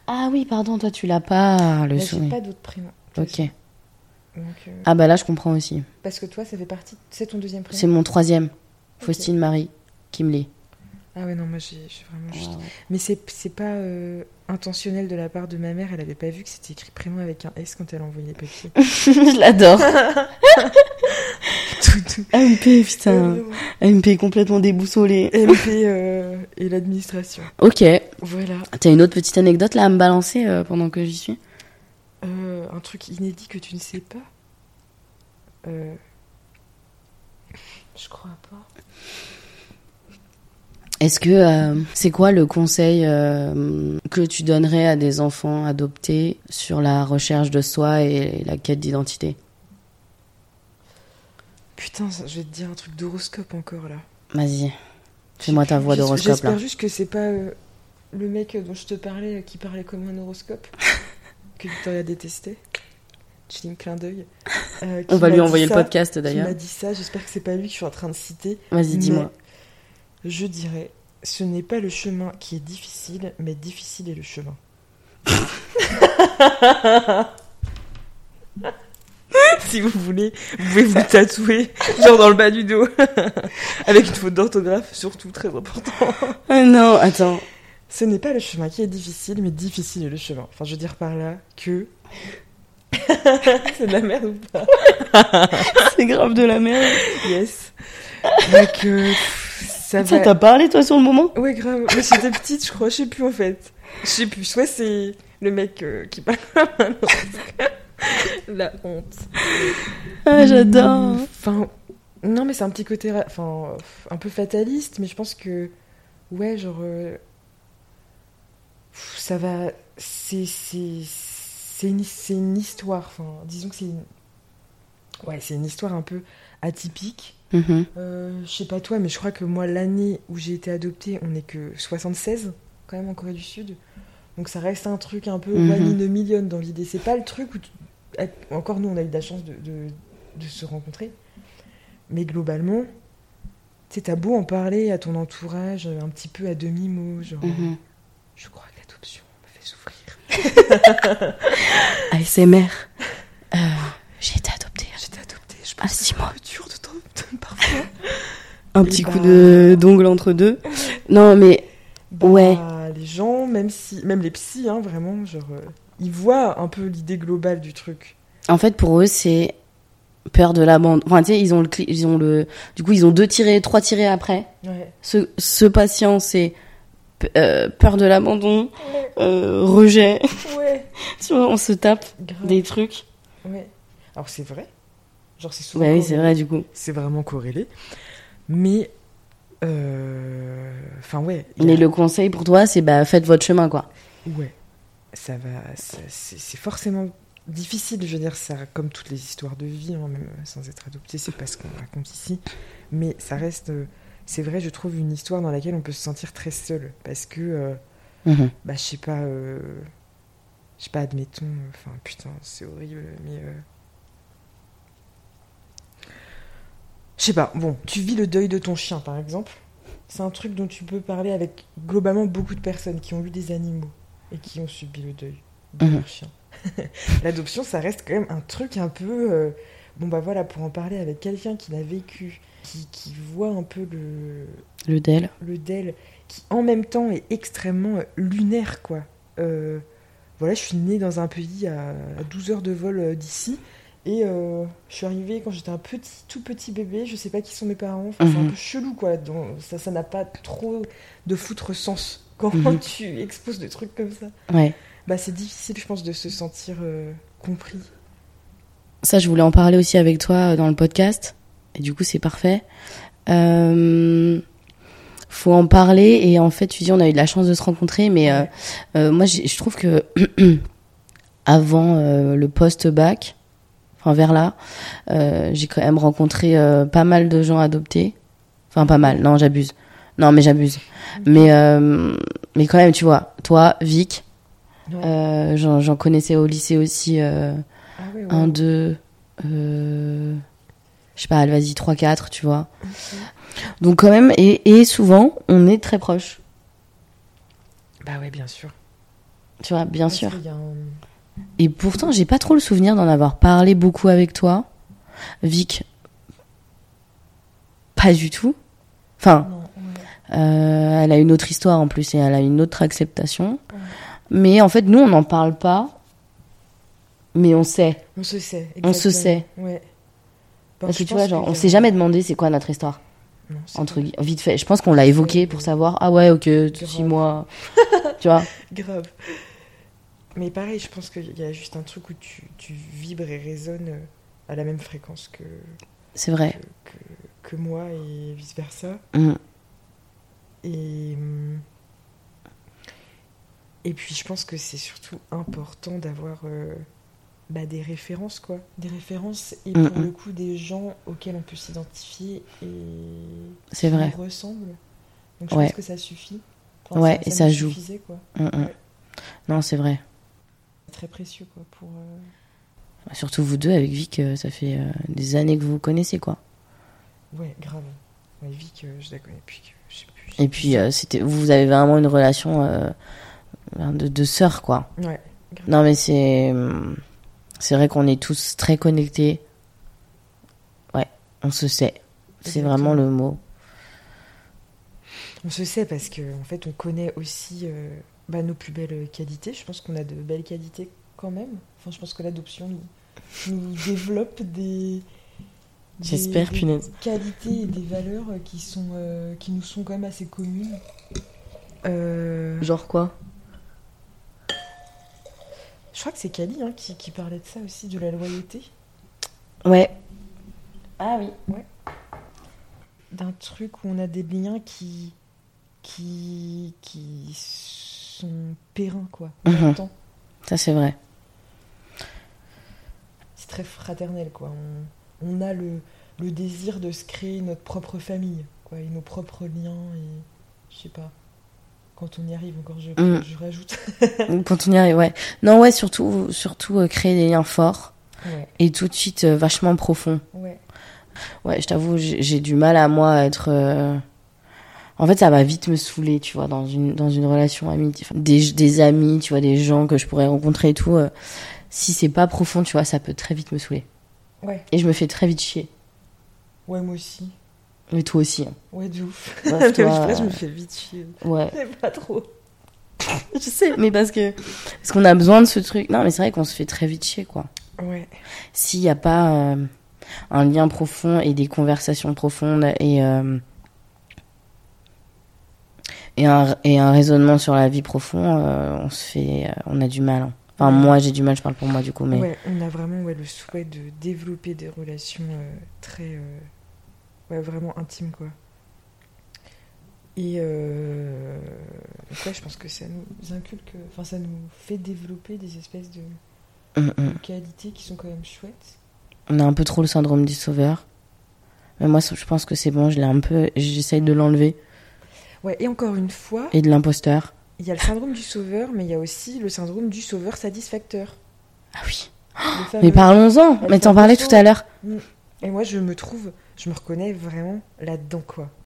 Ah oui, pardon, toi tu l'as pas le
là, j'ai pas d'autres prénoms.
Ok.
Donc, euh,
Ah bah là, je comprends aussi.
Parce que toi, ça fait partie. C'est ton deuxième prénom
C'est mon troisième. Faustine Marie Kimley.
Ah ouais, non, moi j'ai vraiment juste.
Ouais.
Mais c'est pas euh, intentionnel de la part de ma mère, elle avait pas vu que c'était écrit prénom avec un S quand elle les papiers. *laughs*
je l'adore. *laughs*
tout, tout.
MP, putain.
Euh,
MP complètement déboussolé.
MP euh, et l'administration.
Ok.
Voilà.
T'as une autre petite anecdote là à me balancer euh, pendant que j'y suis?
Un truc inédit que tu ne sais pas? Je crois pas.
Est-ce que euh, c'est quoi le conseil euh, que tu donnerais à des enfants adoptés sur la recherche de soi et la quête d'identité?
Putain, ça- je vais te dire un truc d'horoscope encore là.
Vas-y. Fais-moi ta voix d'horoscope là.
J'espère juste que c'est pas euh, le mec dont je te parlais qui parlait comme un horoscope *laughs* que Victoria détestait. Chilling clin d'œil. Euh, qui
On va lui envoyer
ça,
le podcast d'ailleurs.
m'a dit ça, j'espère que c'est pas lui que je suis en train de citer.
Vas-y, dis-moi.
Mais Je dirais, ce n'est pas le chemin qui est difficile, mais difficile est le chemin. *laughs* si vous voulez, vous pouvez vous tatouer, genre dans le bas du dos, *laughs* avec une faute d'orthographe, surtout très important.
Ah non, attends.
Ce n'est pas le chemin qui est difficile, mais difficile est le chemin. Enfin, je veux dire par là que. *laughs* c'est de la merde ou pas?
C'est grave de la merde.
Yes. Donc, euh, ça va.
t'a parlé toi sur le moment
Ouais, grave. Mais j'étais petite, je crois. Je sais plus en fait. Je sais plus. Soit c'est le mec euh, qui parle. *laughs* La honte.
Ah, j'adore.
Enfin, non, mais c'est un petit côté. Enfin, un peu fataliste, mais je pense que. Ouais, genre. euh, Ça va. C'est. Une, une histoire. Enfin, disons que c'est une. Ouais, c'est une histoire un peu atypique.
Mhm.
Euh, je sais pas toi, mais je crois que moi, l'année où j'ai été adoptée, on n'est que 76, quand même, en Corée du Sud. Donc ça reste un truc un peu
Mhm.
one in a million dans l'idée. C'est pas le truc où. tu- eh, Encore nous, on a eu de la chance de, de- de se rencontrer. Mais globalement, tu t'as beau en parler à ton entourage, euh, un petit peu à demi-mot, genre.
Mhm.
Je crois que l'adoption me fait souffrir. *laughs*
ASMR. Euh, j'ai été adoptée,
je
à
pense
6
que
mois.
c'est dur de t'en- parfois. *laughs*
Un
Et
petit
bah-
coup de d'ongle entre deux. Non, mais
Bah,
Ouais.
Les gens, même si, même les psys, hein, vraiment, genre, euh, ils voient un peu l'idée globale du truc.
en fait, pour eux, c'est peur de l'abandon. Enfin, tu sais, ils ont le, ils ont le, du coup, ils ont deux tirés, trois tirés après.
Ouais.
Ce, ce patient, c'est euh, peur de l'abandon, euh, rejet.
Ouais. *laughs*
tu vois, on se tape
Grave.
des trucs.
Ouais. Alors c'est vrai. Genre c'est souvent.
Bah oui, c'est vrai, du coup.
C'est vraiment corrélé. Mais. euh, Enfin, ouais.
Mais le conseil pour toi, c'est bah, faites votre chemin, quoi.
Ouais. Ça va. C'est forcément difficile, je veux dire, ça, comme toutes les histoires de vie, hein, même sans être adopté, c'est pas ce qu'on raconte ici. Mais ça reste. euh, C'est vrai, je trouve une histoire dans laquelle on peut se sentir très seul. Parce que. euh,
Mhm.
bah je sais pas euh, je sais pas admettons enfin putain c'est horrible mais euh, je sais pas bon tu vis le deuil de ton chien par exemple c'est un truc dont tu peux parler avec globalement beaucoup de personnes qui ont eu des animaux et qui ont subi le deuil de
Mhm.
leur chien *laughs* l'adoption ça reste quand même un truc un peu euh, bon bah voilà pour en parler avec quelqu'un qui l'a vécu qui, qui voit un peu le
Le DEL.
le DEL, qui en même temps est extrêmement euh, lunaire, quoi. Euh, voilà, je suis née dans un pays à, à 12 heures de vol d'ici, et euh, je suis arrivée quand j'étais un petit, tout petit bébé, je sais pas qui sont mes parents, enfin, c'est un
Mhm.
peu chelou, quoi. Donc, ça ça n'a pas trop de foutre sens *laughs* quand
Mhm.
tu exposes des trucs comme ça.
Ouais.
Bah, c'est difficile, je pense, de se sentir euh, compris.
Ça, je voulais en parler aussi avec toi euh, dans le podcast. Et du coup, c'est parfait. Euh, faut en parler. Et en fait, tu dis, on a eu de la chance de se rencontrer. Mais euh, euh, moi, je trouve que *clears throat* avant euh, le post-bac, enfin vers là, euh, j'ai quand même rencontré euh, pas mal de gens adoptés. Enfin, pas mal. Non, j'abuse. Non, mais j'abuse. Mais, euh, mais quand même, tu vois, toi, Vic,
Ouais.
j'en connaissais au lycée aussi.
Ah ouais, ouais.
1, 2, euh, je sais pas, vas-y, 3, 4, tu vois. Donc quand même, et, et souvent, on est très proches.
Bah ouais, bien sûr.
Tu vois, bien sûr.
qu'il y a un-
Et pourtant, j'ai pas trop le souvenir d'en avoir parlé beaucoup avec toi. Vic, pas du tout. Enfin, euh, elle a une autre histoire en plus et elle a une autre acceptation.
Ouais.
Mais en fait, nous, on n'en parle pas. Mais on sait.
On se sait.
On se sait.
Ouais.
Parce que tu vois, genre, on s'est jamais demandé c'est quoi notre histoire.
Non,
Entre
pas
vite fait. Je pense qu'on l'a évoqué pour savoir, ah ouais, ok, six mois. tu vois? *laughs*
Grave. Mais pareil, je pense qu'il y a juste un truc où tu, tu vibres et résonnes euh, à la même fréquence que,
C'est vrai.
que, que moi et vice versa.
Mm.
Et, hum, et puis je pense que c'est surtout important d'avoir euh, bah, des références, quoi. Des références et
Mm,
pour
mm.
le coup des gens auxquels on peut s'identifier et
C'est
qui
vrai.
nous ressemblent. Donc je
Ouais.
pense que ça suffit. Enfin,
Ouais, et ça joue.
suffisait, quoi.
Mm, mm.
Ouais.
Non, c'est vrai.
Très précieux, quoi, pour... euh,
Surtout vous deux, avec Vic, euh, ça fait euh, des années que vous vous connaissez, quoi.
Ouais, grave. Ouais, Vic, je la connais depuis que je sais plus.
Et puis, c'était, vous avez vraiment une relation de, de sœurs, quoi.
Ouais, grave.
Non, mais c'est, c'est vrai qu'on est tous très connectés. Ouais, on se sait. C'est vraiment le mot.
On se sait parce que en fait, on connaît aussi euh, bah, nos plus belles qualités. Je pense qu'on a de belles qualités quand même. Enfin, je pense que l'adoption nous, nous développe des,
J'espère,
des
punaise.
qualités et des valeurs qui sont euh, qui nous sont quand même assez communes. Euh,
Genre quoi?
Je crois que c'est Kali hein, qui, qui parlait de ça aussi, de la loyauté.
Ouais. Ah oui.
d'un truc où on a des liens qui qui qui sont périns quoi
Mhm.
longtemps.
Ça, c'est vrai.
c'est très fraternel quoi on a le, le désir de se créer notre propre famille, quoi, et nos propres liens, et je sais pas. Quand on y arrive, encore, je,
Mm.
je rajoute. *laughs*
Quand on y arrive, ouais. Non, ouais, surtout, surtout euh, créer des liens forts
Ouais,
et tout de suite euh, vachement profonds.
ouais.
Ouais, je t'avoue, j'ai j'ai du mal à moi à être. euh, En fait, ça va vite me saouler, tu vois, dans une, dans une relation amie. Des, des amis, tu vois, des gens que je pourrais rencontrer et tout. euh, Si c'est pas profond, tu vois, ça peut très vite me saouler.
Ouais,
Et je me fais très vite chier.
ouais, moi aussi.
Mais toi aussi. hein.
Ouais, de ouf.
Bref, *laughs*
je
euh,
me fais vite chier.
Ouais.
Mais *laughs* pas trop. *laughs*
Je sais, mais parce que. Parce qu'on a besoin de ce truc. Non, mais c'est vrai qu'on se fait très vite chier, quoi.
Ouais,
S'il n'y a pas euh, un lien profond et des conversations profondes et. euh, Et un, et un raisonnement sur la vie profond, euh, on se fait, euh, on a du mal. hein. Enfin, moi, j'ai du mal, je parle pour moi du coup, mais
ouais, on a vraiment ouais, le souhait de développer des relations euh, très. euh, ouais, vraiment intimes, quoi. Et ouais, je pense que ça nous inculque. Enfin, ça nous fait développer des espèces de
Hum, hum.
qualités qui sont quand même chouettes.
on a un peu trop le syndrome du sauveur. Mais moi, je pense que c'est bon, je l'ai un peu, j'essaye de l'enlever.
Ouais, et encore une fois,
Et de l'imposteur.
il y a le syndrome du sauveur, mais il y a aussi le syndrome du sauveur satisfacteur.
Ah oui.
Fameux-
Mais parlons-en. Mais t'en parlais tout à l'heure.
Et moi, je me trouve, je me reconnais vraiment là-dedans, quoi.